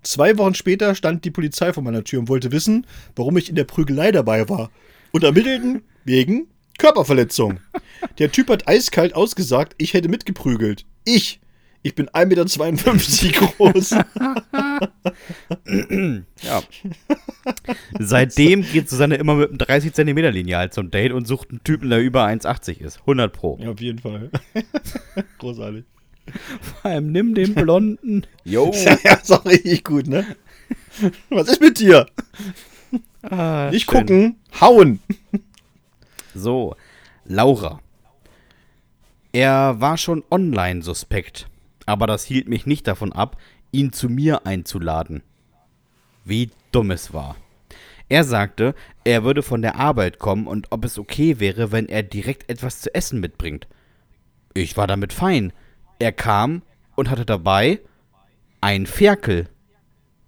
Speaker 2: Zwei Wochen später stand die Polizei vor meiner Tür und wollte wissen, warum ich in der Prügelei dabei war. Und ermittelten wegen Körperverletzung. Der Typ hat eiskalt ausgesagt, ich hätte mitgeprügelt. Ich. Ich bin 1,52 Meter groß.
Speaker 1: ja. Seitdem geht Susanne immer mit einem 30 Zentimeter Lineal zum Date und sucht einen Typen, der über 1,80 ist. 100 Pro.
Speaker 2: Ja, auf jeden Fall. Großartig.
Speaker 1: Vor allem nimm den Blonden.
Speaker 2: Jo. Ja, ist auch richtig gut, ne? Was ist mit dir? Ah, Nicht schön. gucken, hauen.
Speaker 1: So, Laura. Er war schon online suspekt, aber das hielt mich nicht davon ab, ihn zu mir einzuladen. Wie dumm es war. Er sagte, er würde von der Arbeit kommen und ob es okay wäre, wenn er direkt etwas zu essen mitbringt. Ich war damit fein. Er kam und hatte dabei ein Ferkel.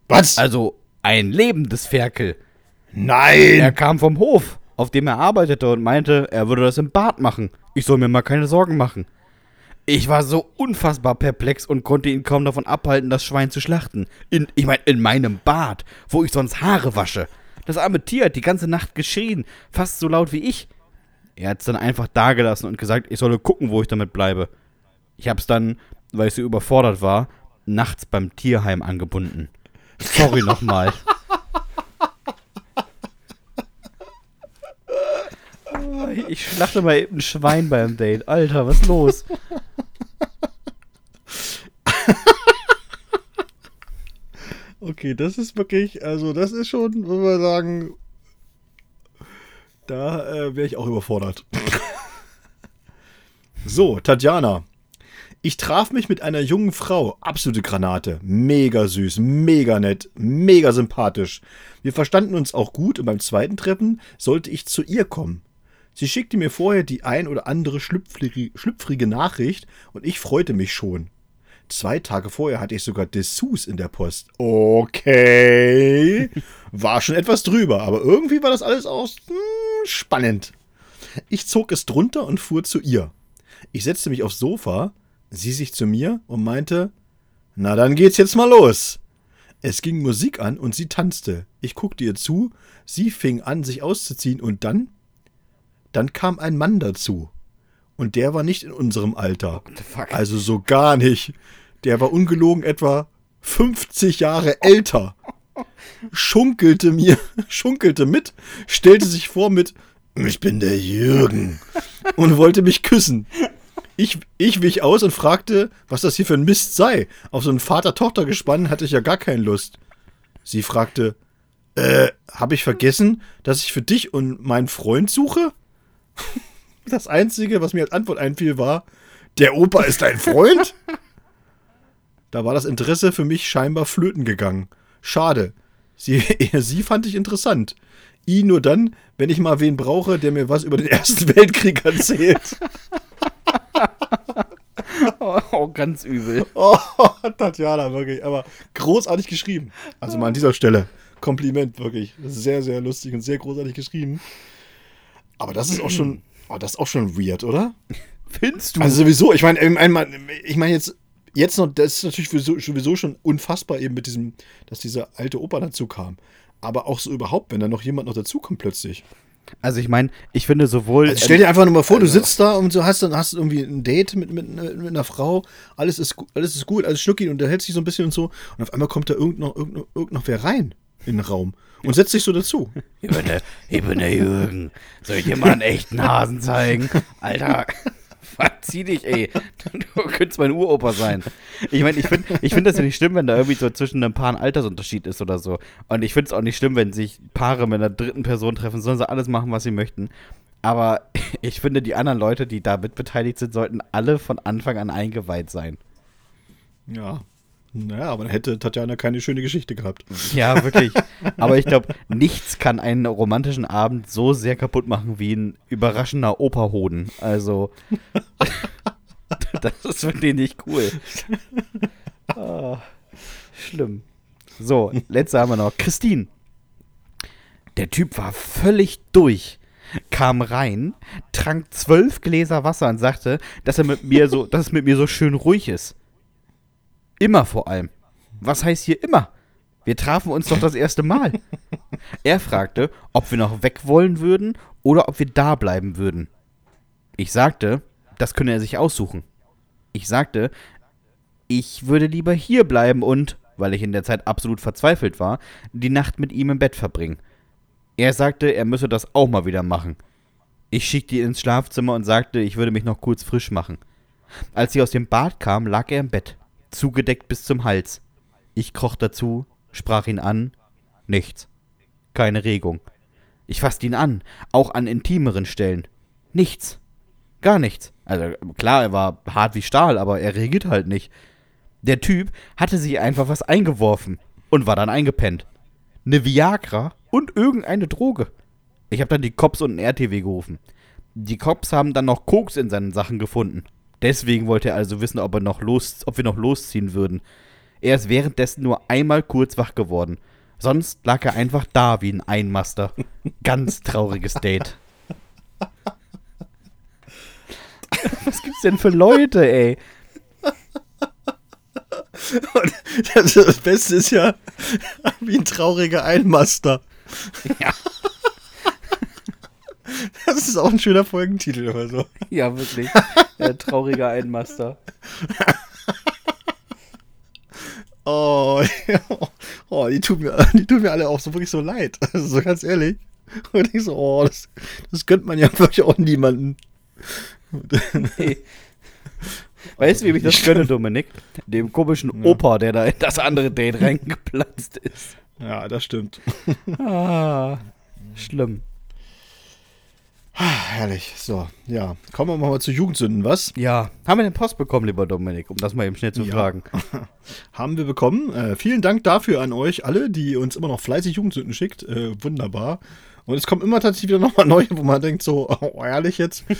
Speaker 2: Was?
Speaker 1: Also ein lebendes Ferkel.
Speaker 2: Nein!
Speaker 1: Er kam vom Hof auf dem er arbeitete und meinte, er würde das im Bad machen. Ich soll mir mal keine Sorgen machen. Ich war so unfassbar perplex und konnte ihn kaum davon abhalten, das Schwein zu schlachten. In, ich meine, in meinem Bad, wo ich sonst Haare wasche. Das arme Tier hat die ganze Nacht geschrien, fast so laut wie ich. Er hat es dann einfach dagelassen und gesagt, ich solle gucken, wo ich damit bleibe. Ich hab's dann, weil ich so überfordert war, nachts beim Tierheim angebunden. Sorry nochmal. Ich schlachte mal eben ein Schwein beim Date. Alter, was ist los?
Speaker 2: Okay, das ist wirklich, also das ist schon, würde man sagen, da äh, wäre ich auch überfordert. so, Tatjana. Ich traf mich mit einer jungen Frau, absolute Granate, mega süß, mega nett, mega sympathisch. Wir verstanden uns auch gut und beim zweiten Treffen sollte ich zu ihr kommen. Sie schickte mir vorher die ein oder andere schlüpfrige, schlüpfrige Nachricht und ich freute mich schon. Zwei Tage vorher hatte ich sogar Dessous in der Post. Okay. War schon etwas drüber, aber irgendwie war das alles auch hm, spannend. Ich zog es drunter und fuhr zu ihr. Ich setzte mich aufs Sofa, sie sich zu mir und meinte, na dann geht's jetzt mal los. Es ging Musik an und sie tanzte. Ich guckte ihr zu, sie fing an, sich auszuziehen und dann dann kam ein Mann dazu. Und der war nicht in unserem Alter. Also so gar nicht. Der war ungelogen etwa 50 Jahre älter. Schunkelte mir, schunkelte mit, stellte sich vor mit, ich bin der Jürgen und wollte mich küssen. Ich, ich wich aus und fragte, was das hier für ein Mist sei. Auf so ein Vater-Tochter-Gespann hatte ich ja gar keine Lust. Sie fragte, äh, hab ich vergessen, dass ich für dich und meinen Freund suche? Das Einzige, was mir als Antwort einfiel, war, der Opa ist dein Freund? da war das Interesse für mich scheinbar flöten gegangen. Schade. Sie, sie fand ich interessant. I nur dann, wenn ich mal wen brauche, der mir was über den Ersten Weltkrieg erzählt.
Speaker 1: oh, oh, ganz übel.
Speaker 2: Oh, Tatjana, wirklich. Aber großartig geschrieben. Also mal an dieser Stelle. Kompliment, wirklich. Sehr, sehr lustig und sehr großartig geschrieben. Aber das ist auch schon, oh, das ist auch schon weird, oder?
Speaker 1: Findest du?
Speaker 2: Also sowieso, ich meine, ich meine jetzt, jetzt noch, das ist natürlich sowieso schon unfassbar eben mit diesem, dass dieser alte Opa dazu kam. Aber auch so überhaupt, wenn da noch jemand noch dazukommt plötzlich.
Speaker 1: Also ich meine, ich finde sowohl. Also
Speaker 2: stell dir einfach nur mal vor, also, du sitzt da und du hast dann hast irgendwie ein Date mit, mit, mit einer Frau, alles ist, alles ist gut, alles schnucki und der hält sich so ein bisschen und so. Und auf einmal kommt da irgend noch, irgend noch, irgend noch wer rein in den Raum und setzt sich so dazu.
Speaker 1: Ich bin der, ich bin der Jürgen. Soll ich dir mal einen echten Hasen zeigen? Alter, verzieh dich, ey. Du könntest mein Uropa sein. Ich meine, ich finde ich find das ja nicht schlimm, wenn da irgendwie so zwischen ein Paar ein Altersunterschied ist oder so. Und ich finde es auch nicht schlimm, wenn sich Paare mit einer dritten Person treffen, sollen sie alles machen, was sie möchten. Aber ich finde, die anderen Leute, die da mitbeteiligt sind, sollten alle von Anfang an eingeweiht sein.
Speaker 2: Ja, naja, aber dann hätte Tatjana keine schöne Geschichte gehabt.
Speaker 1: Ja, wirklich. Aber ich glaube, nichts kann einen romantischen Abend so sehr kaputt machen wie ein überraschender Operhoden. Also, das ist wirklich nicht cool. Oh, schlimm. So, letzte haben wir noch. Christine. Der Typ war völlig durch. Kam rein, trank zwölf Gläser Wasser und sagte, dass er mit mir so, dass es mit mir so schön ruhig ist. Immer vor allem. Was heißt hier immer? Wir trafen uns doch das erste Mal. er fragte, ob wir noch weg wollen würden oder ob wir da bleiben würden. Ich sagte, das könne er sich aussuchen. Ich sagte, ich würde lieber hier bleiben und, weil ich in der Zeit absolut verzweifelt war, die Nacht mit ihm im Bett verbringen. Er sagte, er müsse das auch mal wieder machen. Ich schickte ihn ins Schlafzimmer und sagte, ich würde mich noch kurz frisch machen. Als sie aus dem Bad kam, lag er im Bett zugedeckt bis zum Hals. Ich kroch dazu, sprach ihn an, nichts. Keine Regung. Ich fasste ihn an, auch an intimeren Stellen. Nichts. Gar nichts. Also klar, er war hart wie Stahl, aber er regiert halt nicht. Der Typ hatte sich einfach was eingeworfen und war dann eingepennt. Ne Viagra und irgendeine Droge. Ich habe dann die Cops und ein RTW gerufen. Die Cops haben dann noch Koks in seinen Sachen gefunden. Deswegen wollte er also wissen, ob, er noch los, ob wir noch losziehen würden. Er ist währenddessen nur einmal kurz wach geworden. Sonst lag er einfach da wie ein Einmaster. Ganz trauriges Date. Was gibt's denn für Leute, ey?
Speaker 2: Und das Beste ist ja wie ein trauriger Einmaster. Ja. Das ist auch ein schöner Folgentitel oder so.
Speaker 1: Ja, wirklich. Der traurige Einmaster.
Speaker 2: Oh, oh die, tun mir, die tun mir alle auch so wirklich so leid. Also so ganz ehrlich. Und ich so, oh, das, das gönnt man ja wirklich auch niemanden.
Speaker 1: Nee. Weißt du, wie ich das gönne, Dominik? Dem komischen ja. Opa, der da in das andere Date reingeplatzt ist.
Speaker 2: Ja, das stimmt.
Speaker 1: Ah, schlimm.
Speaker 2: Ah, herrlich. So, ja. Kommen wir mal zu Jugendsünden, was?
Speaker 1: Ja. Haben wir den Post bekommen, lieber Dominik, um das mal eben schnell zu ja. fragen?
Speaker 2: Haben wir bekommen. Äh, vielen Dank dafür an euch alle, die uns immer noch fleißig Jugendsünden schickt. Äh, wunderbar. Und es kommen immer tatsächlich wieder nochmal neue, wo man denkt, so, oh, ehrlich jetzt. äh,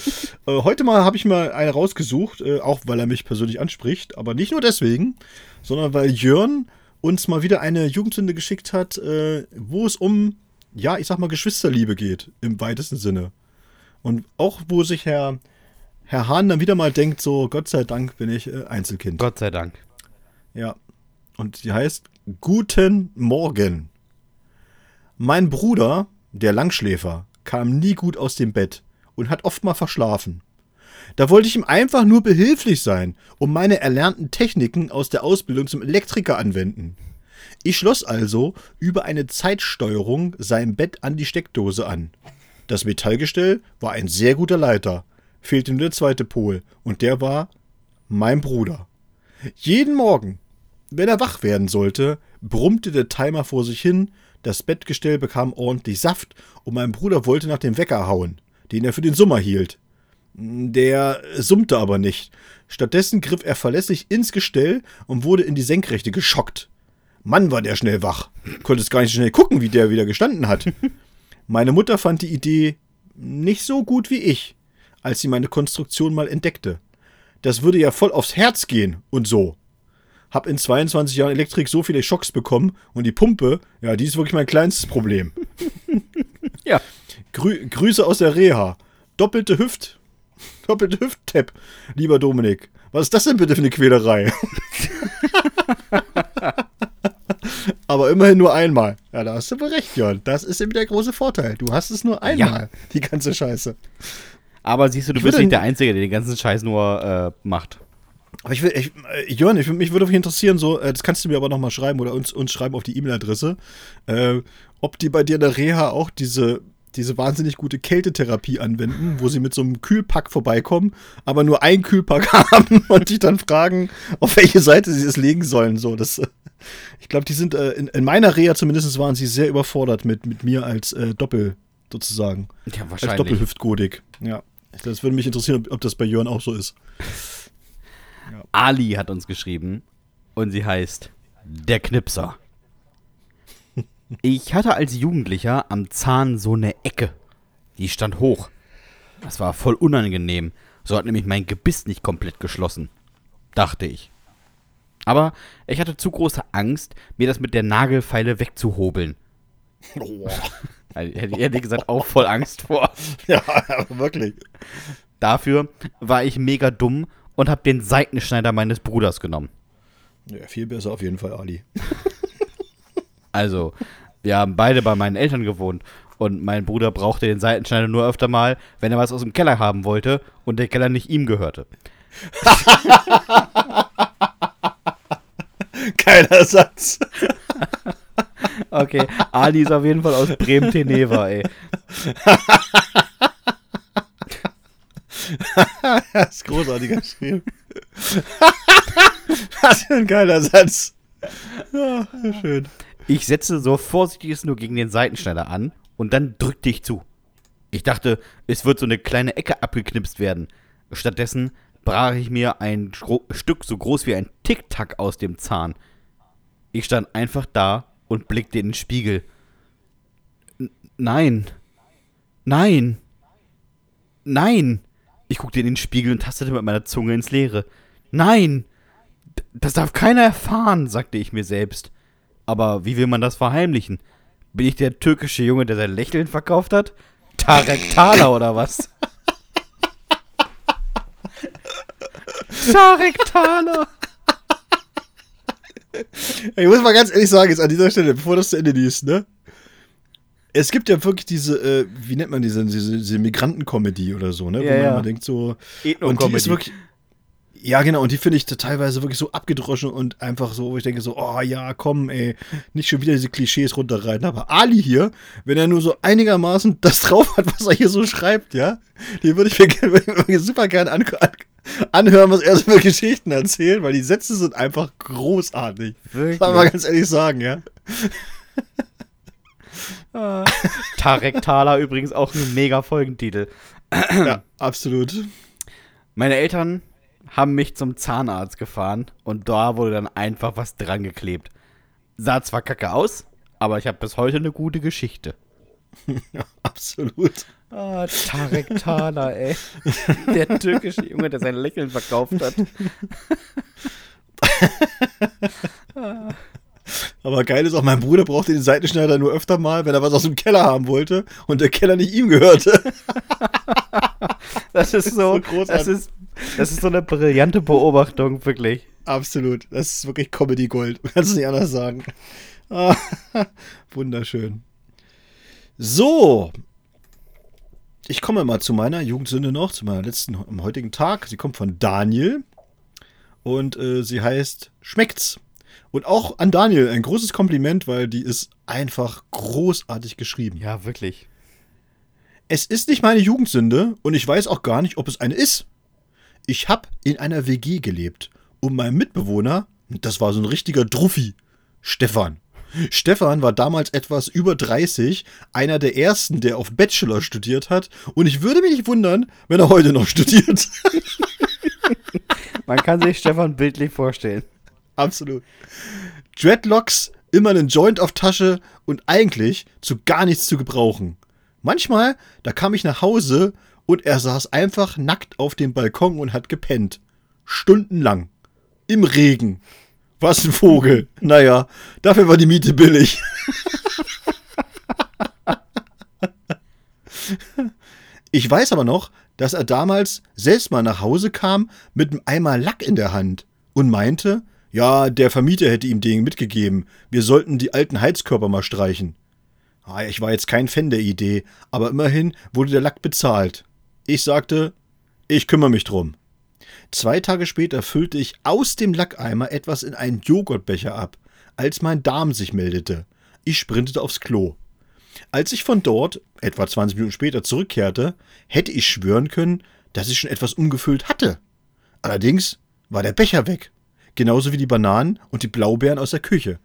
Speaker 2: heute mal habe ich mal eine rausgesucht, äh, auch weil er mich persönlich anspricht, aber nicht nur deswegen, sondern weil Jörn uns mal wieder eine Jugendsünde geschickt hat, äh, wo es um, ja, ich sag mal, Geschwisterliebe geht, im weitesten Sinne. Und auch wo sich Herr, Herr Hahn dann wieder mal denkt, so Gott sei Dank bin ich äh, Einzelkind.
Speaker 1: Gott sei Dank.
Speaker 2: Ja. Und die heißt Guten Morgen. Mein Bruder, der Langschläfer, kam nie gut aus dem Bett und hat oft mal verschlafen. Da wollte ich ihm einfach nur behilflich sein und meine erlernten Techniken aus der Ausbildung zum Elektriker anwenden. Ich schloss also über eine Zeitsteuerung sein Bett an die Steckdose an. Das Metallgestell war ein sehr guter Leiter, fehlte nur der zweite Pol, und der war mein Bruder. Jeden Morgen, wenn er wach werden sollte, brummte der Timer vor sich hin, das Bettgestell bekam ordentlich Saft und mein Bruder wollte nach dem Wecker hauen, den er für den Sommer hielt. Der summte aber nicht. Stattdessen griff er verlässlich ins Gestell und wurde in die Senkrechte geschockt. Mann, war der schnell wach. Konnte es gar nicht schnell gucken, wie der wieder gestanden hat. Meine Mutter fand die Idee nicht so gut wie ich, als sie meine Konstruktion mal entdeckte. Das würde ja voll aufs Herz gehen und so. Hab in 22 Jahren Elektrik so viele Schocks bekommen und die Pumpe, ja, die ist wirklich mein kleinstes Problem.
Speaker 1: Ja.
Speaker 2: Grü Grüße aus der Reha. Doppelte Hüft. Doppelte Hüft-Tap, lieber Dominik. Was ist das denn bitte für eine Quälerei? Aber immerhin nur einmal. Ja, da hast du wohl recht, Jörn. Das ist eben der große Vorteil. Du hast es nur einmal, die ganze Scheiße.
Speaker 1: Aber siehst du, du
Speaker 2: Ich
Speaker 1: bist nicht der Einzige, der den ganzen Scheiß nur äh, macht.
Speaker 2: Aber ich will, ich, äh, Jörn, ich, mich würde mich interessieren, so, äh, das kannst du mir aber nochmal schreiben oder uns, uns schreiben auf die E-Mail-Adresse, äh, ob die bei dir in der Reha auch diese, diese wahnsinnig gute Kältetherapie anwenden, wo sie mit so einem Kühlpack vorbeikommen, aber nur ein Kühlpack haben und dich dann fragen, auf welche Seite sie es legen sollen. So, das, ich glaube, die sind äh, in, in meiner Reha zumindest waren sie sehr überfordert mit, mit mir als äh, Doppel sozusagen.
Speaker 1: Ja,
Speaker 2: Als
Speaker 1: wahrscheinlich.
Speaker 2: Doppelhüftgodik. Ja. Das würde mich interessieren, ob, ob das bei Jörn auch so ist.
Speaker 1: Ali hat uns geschrieben und sie heißt Der Knipser. Ich hatte als Jugendlicher am Zahn so eine Ecke. Die stand hoch. Das war voll unangenehm. So hat nämlich mein Gebiss nicht komplett geschlossen. Dachte ich. Aber ich hatte zu große Angst, mir das mit der Nagelfeile wegzuhobeln. Also, Hätte ich ehrlich gesagt auch voll Angst vor.
Speaker 2: Ja, wirklich.
Speaker 1: Dafür war ich mega dumm und habe den Seitenschneider meines Bruders genommen.
Speaker 2: Ja, viel besser auf jeden Fall, Ali.
Speaker 1: Also, wir haben beide bei meinen Eltern gewohnt und mein Bruder brauchte den Seitenschneider nur öfter mal, wenn er was aus dem Keller haben wollte und der Keller nicht ihm gehörte.
Speaker 2: Geiler Satz.
Speaker 1: Okay, Ali ist auf jeden Fall aus Bremen-Teneva, ey.
Speaker 2: Das ist großartig geschrieben. Was für ein geiler Satz. Ja, schön.
Speaker 1: Ich setzte so vorsichtig es nur gegen den Seitenschneider an und dann drückte ich zu. Ich dachte, es wird so eine kleine Ecke abgeknipst werden. Stattdessen brach ich mir ein Gro Stück so groß wie ein Tic-Tac aus dem Zahn. Ich stand einfach da und blickte in den Spiegel. N nein. Nein. Nein. Ich guckte in den Spiegel und tastete mit meiner Zunge ins Leere. Nein. D- Das darf keiner erfahren, sagte ich mir selbst. Aber wie will man das verheimlichen? Bin ich der türkische Junge, der sein Lächeln verkauft hat? Tarek Thaler oder was? Tarek Thaler.
Speaker 2: Ich muss mal ganz ehrlich sagen, jetzt an dieser Stelle, bevor das zu Ende liest, ne? Es gibt ja wirklich diese, äh, wie nennt man diese, diese, diese Migranten-Comedy oder so, ne?
Speaker 1: Ja,
Speaker 2: Wo man
Speaker 1: ja.
Speaker 2: immer denkt so. Und die
Speaker 1: Ethno-Comedy.
Speaker 2: ist wirklich. Ja, genau, und die finde ich teilweise wirklich so abgedroschen und einfach so, wo ich denke so, oh ja, komm, ey, nicht schon wieder diese Klischees runterreiten. Aber Ali hier, wenn er nur so einigermaßen das drauf hat, was er hier so schreibt, ja, den würde ich mir, mir super gerne an, an, anhören, was er so für Geschichten erzählt, weil die Sätze sind einfach großartig.
Speaker 1: Wirklich?
Speaker 2: Kann man mal ganz ehrlich sagen, ja.
Speaker 1: Tarek Thaler übrigens auch ein mega Folgentitel.
Speaker 2: Ja, absolut.
Speaker 1: Meine Eltern haben mich zum Zahnarzt gefahren und da wurde dann einfach was dran geklebt. Sah zwar kacke aus, aber ich habe bis heute eine gute Geschichte.
Speaker 2: Absolut.
Speaker 1: Ah, Tarek Thaler, ey. Der türkische Junge, der sein Lächeln verkauft hat.
Speaker 2: Aber geil ist auch, mein Bruder brauchte den Seitenschneider nur öfter mal, wenn er was aus dem Keller haben wollte und der Keller nicht ihm gehörte.
Speaker 1: Das ist so,
Speaker 2: so großartig.
Speaker 1: das ist, das ist so eine brillante Beobachtung, wirklich.
Speaker 2: Absolut. Das ist wirklich Comedy Gold. Kannst du nicht anders sagen. Ah, Wunderschön. So. Ich komme mal zu meiner Jugendsünde noch, zu meiner letzten am heutigen Tag. Sie kommt von Daniel und äh, sie heißt Schmeckt's. Und auch an Daniel ein großes Kompliment, weil die ist einfach großartig geschrieben.
Speaker 1: Ja, wirklich.
Speaker 2: Es ist nicht meine Jugendsünde und ich weiß auch gar nicht, ob es eine ist. Ich habe in einer WG gelebt und mein Mitbewohner, das war so ein richtiger Druffi, Stefan, Stefan war damals etwas über 30, einer der ersten, der auf Bachelor studiert hat. Und ich würde mich nicht wundern, wenn er heute noch studiert.
Speaker 1: Man kann sich Stefan bildlich vorstellen.
Speaker 2: Absolut. Dreadlocks, immer einen Joint auf Tasche und eigentlich zu gar nichts zu gebrauchen. Manchmal, da kam ich nach Hause und er saß einfach nackt auf dem Balkon und hat gepennt. Stundenlang. Im Regen. Was ein Vogel. Naja, dafür war die Miete billig. ich weiß aber noch, dass er damals selbst mal nach Hause kam mit einem Eimer Lack in der Hand und meinte, ja, der Vermieter hätte ihm den mitgegeben. Wir sollten die alten Heizkörper mal streichen. Ah, ich war jetzt kein Fan der Idee, aber immerhin wurde der Lack bezahlt. Ich sagte, ich kümmere mich drum. Zwei Tage später füllte ich aus dem Lackeimer etwas in einen Joghurtbecher ab, als mein Darm sich meldete. Ich sprintete aufs Klo. Als ich von dort, etwa 20 Minuten später, zurückkehrte, hätte ich schwören können, dass ich schon etwas umgefüllt hatte. Allerdings war der Becher weg. Genauso wie die Bananen und die Blaubeeren aus der Küche.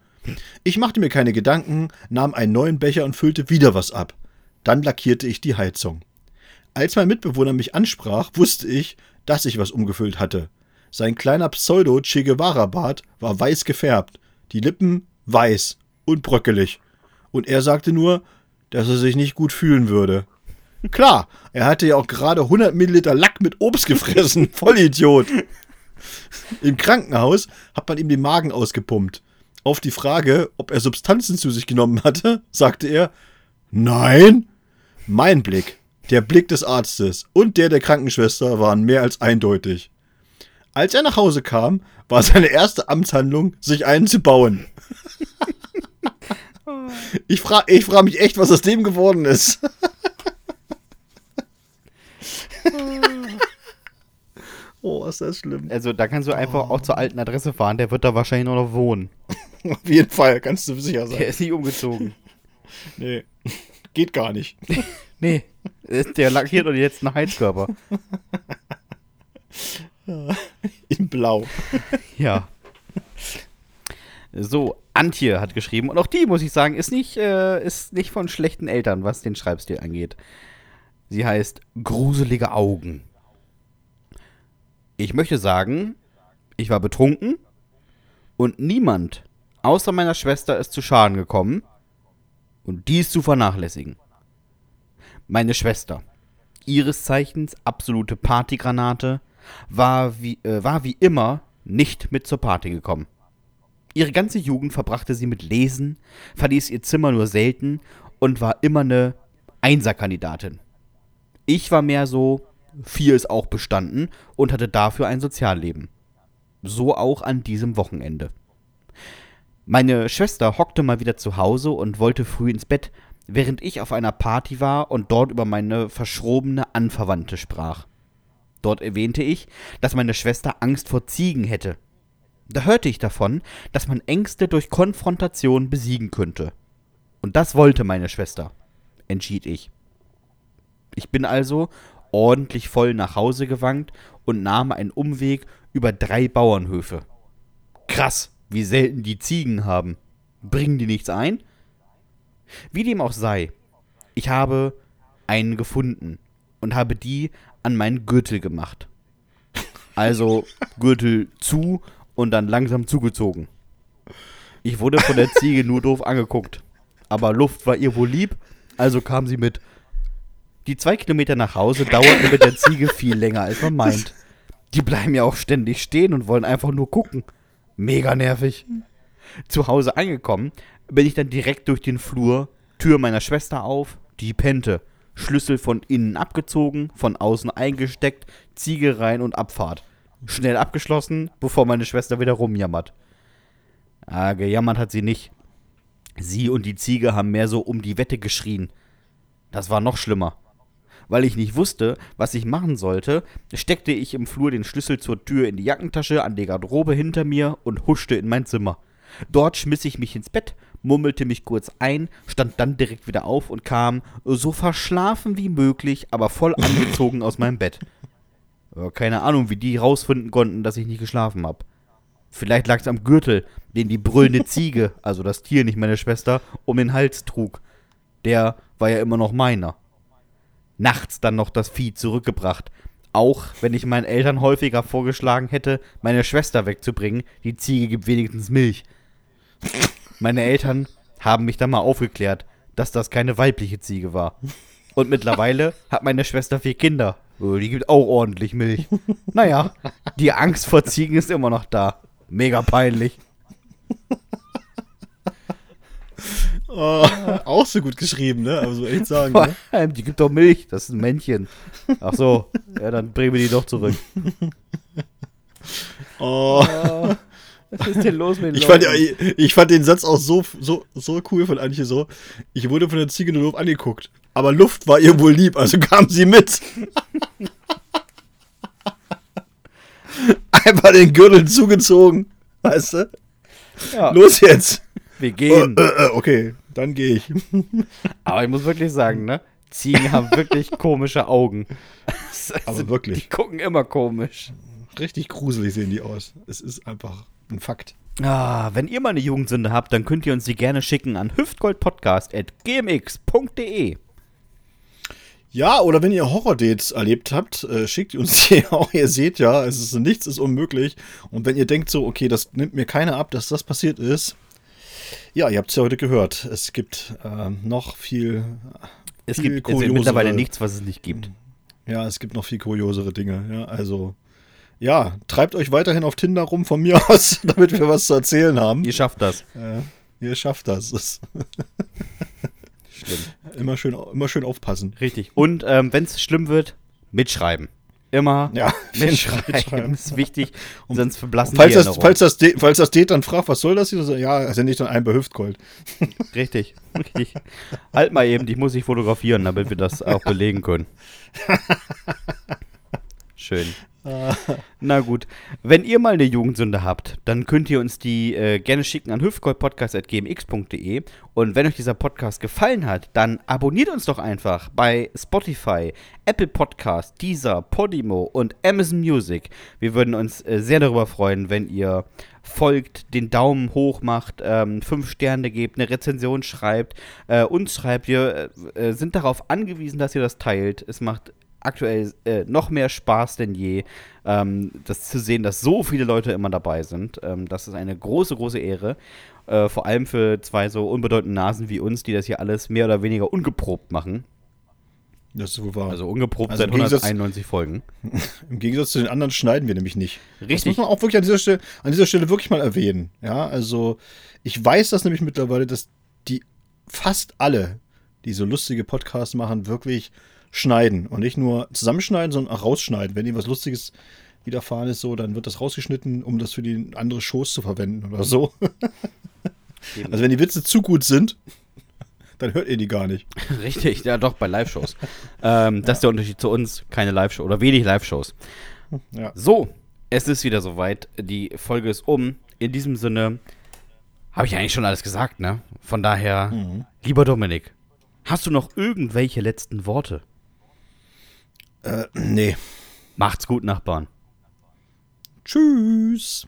Speaker 2: Ich machte mir keine Gedanken, nahm einen neuen Becher und füllte wieder was ab. Dann lackierte ich die Heizung. Als mein Mitbewohner mich ansprach, wusste ich, dass ich was umgefüllt hatte. Sein kleiner Pseudo-Che Guevara-Bart war weiß gefärbt, die Lippen weiß und bröckelig. Und er sagte nur, dass er sich nicht gut fühlen würde. Klar, er hatte ja auch gerade 100 Milliliter Lack mit Obst gefressen. Vollidiot. Im Krankenhaus hat man ihm den Magen ausgepumpt. Auf die Frage, ob er Substanzen zu sich genommen hatte, sagte er, nein. Mein Blick der Blick des Arztes und der der Krankenschwester waren mehr als eindeutig. Als er nach Hause kam, war seine erste Amtshandlung, sich einen zu bauen. ich frage ich frag mich echt, was aus dem geworden ist.
Speaker 1: oh, ist das schlimm. Also, da kannst du einfach oh. auch zur alten Adresse fahren. Der wird da wahrscheinlich noch wohnen.
Speaker 2: Auf jeden Fall, kannst du sicher sein.
Speaker 1: Der ist nicht umgezogen.
Speaker 2: nee, geht gar nicht.
Speaker 1: nee. Der lackiert und jetzt einen Heizkörper.
Speaker 2: In Blau.
Speaker 1: Ja. So, Antje hat geschrieben, und auch die, muss ich sagen, ist nicht, äh, ist nicht von schlechten Eltern, was den Schreibstil angeht. Sie heißt Gruselige Augen. Ich möchte sagen, ich war betrunken und niemand außer meiner Schwester ist zu Schaden gekommen und dies zu vernachlässigen meine Schwester. Ihres Zeichens absolute Partygranate, war wie, äh, war wie immer nicht mit zur Party gekommen. Ihre ganze Jugend verbrachte sie mit Lesen, verließ ihr Zimmer nur selten und war immer eine Einserkandidatin. Ich war mehr so, vier ist auch bestanden und hatte dafür ein Sozialleben. So auch an diesem Wochenende. Meine Schwester hockte mal wieder zu Hause und wollte früh ins Bett, während ich auf einer Party war und dort über meine verschrobene Anverwandte sprach. Dort erwähnte ich, dass meine Schwester Angst vor Ziegen hätte. Da hörte ich davon, dass man Ängste durch Konfrontation besiegen könnte. Und das wollte meine Schwester, entschied ich. Ich bin also ordentlich voll nach Hause gewankt und nahm einen Umweg über drei Bauernhöfe. Krass, wie selten die Ziegen haben. Bringen die nichts ein? Wie dem auch sei, ich habe einen gefunden und habe die an meinen Gürtel gemacht. Also Gürtel zu und dann langsam zugezogen. Ich wurde von der Ziege nur doof angeguckt. Aber Luft war ihr wohl lieb, also kam sie mit. Die zwei Kilometer nach Hause dauerten mit der Ziege viel länger, als man meint. Die bleiben ja auch ständig stehen und wollen einfach nur gucken. Mega nervig. Zu Hause angekommen, bin ich dann direkt durch den Flur, Tür meiner Schwester auf, die pennte. Schlüssel von innen abgezogen, von außen eingesteckt, Ziege rein und Abfahrt. Schnell abgeschlossen, bevor meine Schwester wieder rumjammert. Ah, gejammert hat sie nicht. Sie und die Ziege haben mehr so um die Wette geschrien. Das war noch schlimmer. Weil ich nicht wusste, was ich machen sollte, steckte ich im Flur den Schlüssel zur Tür in die Jackentasche an die Garderobe hinter mir und huschte in mein Zimmer. Dort schmiss ich mich ins Bett, murmelte mich kurz ein, stand dann direkt wieder auf und kam, so verschlafen wie möglich, aber voll angezogen aus meinem Bett. Keine Ahnung, wie die rausfinden konnten, dass ich nicht geschlafen habe. Vielleicht lag es am Gürtel, den die brüllende Ziege, also das Tier, nicht meine Schwester, um den Hals trug. Der war ja immer noch meiner. Nachts dann noch das Vieh zurückgebracht. Auch wenn ich meinen Eltern häufiger vorgeschlagen hätte, meine Schwester wegzubringen, die Ziege gibt wenigstens Milch. Meine Eltern haben mich dann mal aufgeklärt, dass das keine weibliche Ziege war. Und mittlerweile hat meine Schwester vier Kinder. Oh, Die gibt auch ordentlich Milch. Naja, die Angst vor Ziegen ist immer noch da. Mega peinlich.
Speaker 2: Oh, auch so gut geschrieben, ne? Aber so echt sagen,
Speaker 1: Vor
Speaker 2: ne?
Speaker 1: allem, die gibt doch Milch. Das ist ein Männchen. Ach so, ja, dann bringen wir die doch zurück.
Speaker 2: Oh.
Speaker 1: Was ist denn los mit
Speaker 2: Ich fand,
Speaker 1: Leuten?
Speaker 2: ich, ich fand den Satz auch so, so, so cool von Antje so. Ich wurde von der Ziege nur doof angeguckt. Aber Luft war ihr wohl lieb, also kam sie mit. Einfach den Gürtel zugezogen. Weißt du?
Speaker 1: ja,
Speaker 2: Los jetzt.
Speaker 1: Wir
Speaker 2: Äh,
Speaker 1: gehen.
Speaker 2: äh, okay, dann gehe ich.
Speaker 1: Aber ich muss wirklich sagen, ne? Ziegen haben wirklich komische Augen.
Speaker 2: Aber wirklich.
Speaker 1: Die gucken immer komisch.
Speaker 2: Richtig gruselig sehen die aus. Es ist einfach ein Fakt.
Speaker 1: Ah, wenn ihr mal eine Jugendsünde habt, dann könnt ihr uns die gerne schicken an hüftgoldpodcast.gmx.de.
Speaker 2: Ja, oder wenn ihr Horror-Dates erlebt habt, äh, schickt uns die auch. Ihr seht ja, es ist, nichts ist unmöglich. Und wenn ihr denkt so, okay, das nimmt mir keiner ab, dass das passiert ist, ja, ihr habt es ja heute gehört. Es gibt ähm, noch viel,
Speaker 1: Es
Speaker 2: Viel
Speaker 1: gibt
Speaker 2: kuriosere-
Speaker 1: mittlerweile nichts, was es nicht gibt.
Speaker 2: ja, es gibt noch viel kuriosere Dinge. Ja, also, ja, treibt euch weiterhin auf Tinder rum von mir aus, damit wir was zu erzählen haben.
Speaker 1: Ihr schafft das.
Speaker 2: Äh, ihr schafft das.
Speaker 1: Schlimm.
Speaker 2: immer, schön, immer schön aufpassen.
Speaker 1: Richtig. Und ähm, wenn es schlimm wird, mitschreiben. Immer
Speaker 2: Ja,
Speaker 1: mitschreiben.
Speaker 2: mitschreiben.
Speaker 1: ist wichtig, sonst verblassen
Speaker 2: Falls
Speaker 1: die
Speaker 2: das, falls, das Date, falls das Date dann fragt, was soll das hier? So, Ja, sende ich dann ein bei Hüftgold.
Speaker 1: Richtig, richtig. halt mal eben, ich muss dich fotografieren, damit wir das auch belegen können. Schön. Na gut. Wenn ihr mal eine Jugendsünde habt, dann könnt ihr uns die äh, gerne schicken an hüftgoldpodcast.gmx.de. Und wenn euch dieser Podcast gefallen hat, dann abonniert uns doch einfach bei Spotify, Apple Podcast, Deezer, Podimo und Amazon Music. Wir würden uns äh, sehr darüber freuen, wenn ihr folgt, den Daumen hoch macht, ähm, fünf Sterne gebt, eine Rezension schreibt, äh, uns schreibt. Wir äh, sind darauf angewiesen, dass ihr das teilt. Es macht aktuell äh, noch mehr Spaß denn je, ähm, das zu sehen, dass so viele Leute immer dabei sind. Ähm, das ist eine große, große Ehre. Äh, vor allem für zwei so unbedeutende Nasen wie uns, die das hier alles mehr oder weniger ungeprobt machen.
Speaker 2: Das ist wohl wahr.
Speaker 1: Also ungeprobt
Speaker 2: Also
Speaker 1: seit
Speaker 2: im Gegensatz-
Speaker 1: 191 Folgen.
Speaker 2: Im Gegensatz zu den anderen schneiden wir nämlich nicht. Das
Speaker 1: Richtig.
Speaker 2: muss man auch wirklich an dieser, Stelle, an dieser Stelle wirklich mal erwähnen. Ja, also ich weiß das nämlich mittlerweile, dass die fast alle, die so lustige Podcasts machen, wirklich schneiden. Und nicht nur zusammenschneiden, sondern auch rausschneiden. Wenn ihnen was Lustiges widerfahren ist, so, dann wird das rausgeschnitten, um das für die andere Shows zu verwenden oder so. Also wenn die Witze zu gut sind, dann hört ihr die gar nicht.
Speaker 1: Richtig, ja doch, bei Live-Shows. ähm, Das ist der Unterschied zu uns, keine Live-Show oder wenig Live-Shows.
Speaker 2: Ja.
Speaker 1: So, es ist wieder soweit. Die Folge ist um. In diesem Sinne habe ich eigentlich schon alles gesagt, ne? Von daher, lieber Dominik, hast du noch irgendwelche letzten Worte?
Speaker 2: Äh, nee.
Speaker 1: Macht's gut, Nachbarn.
Speaker 2: Tschüss.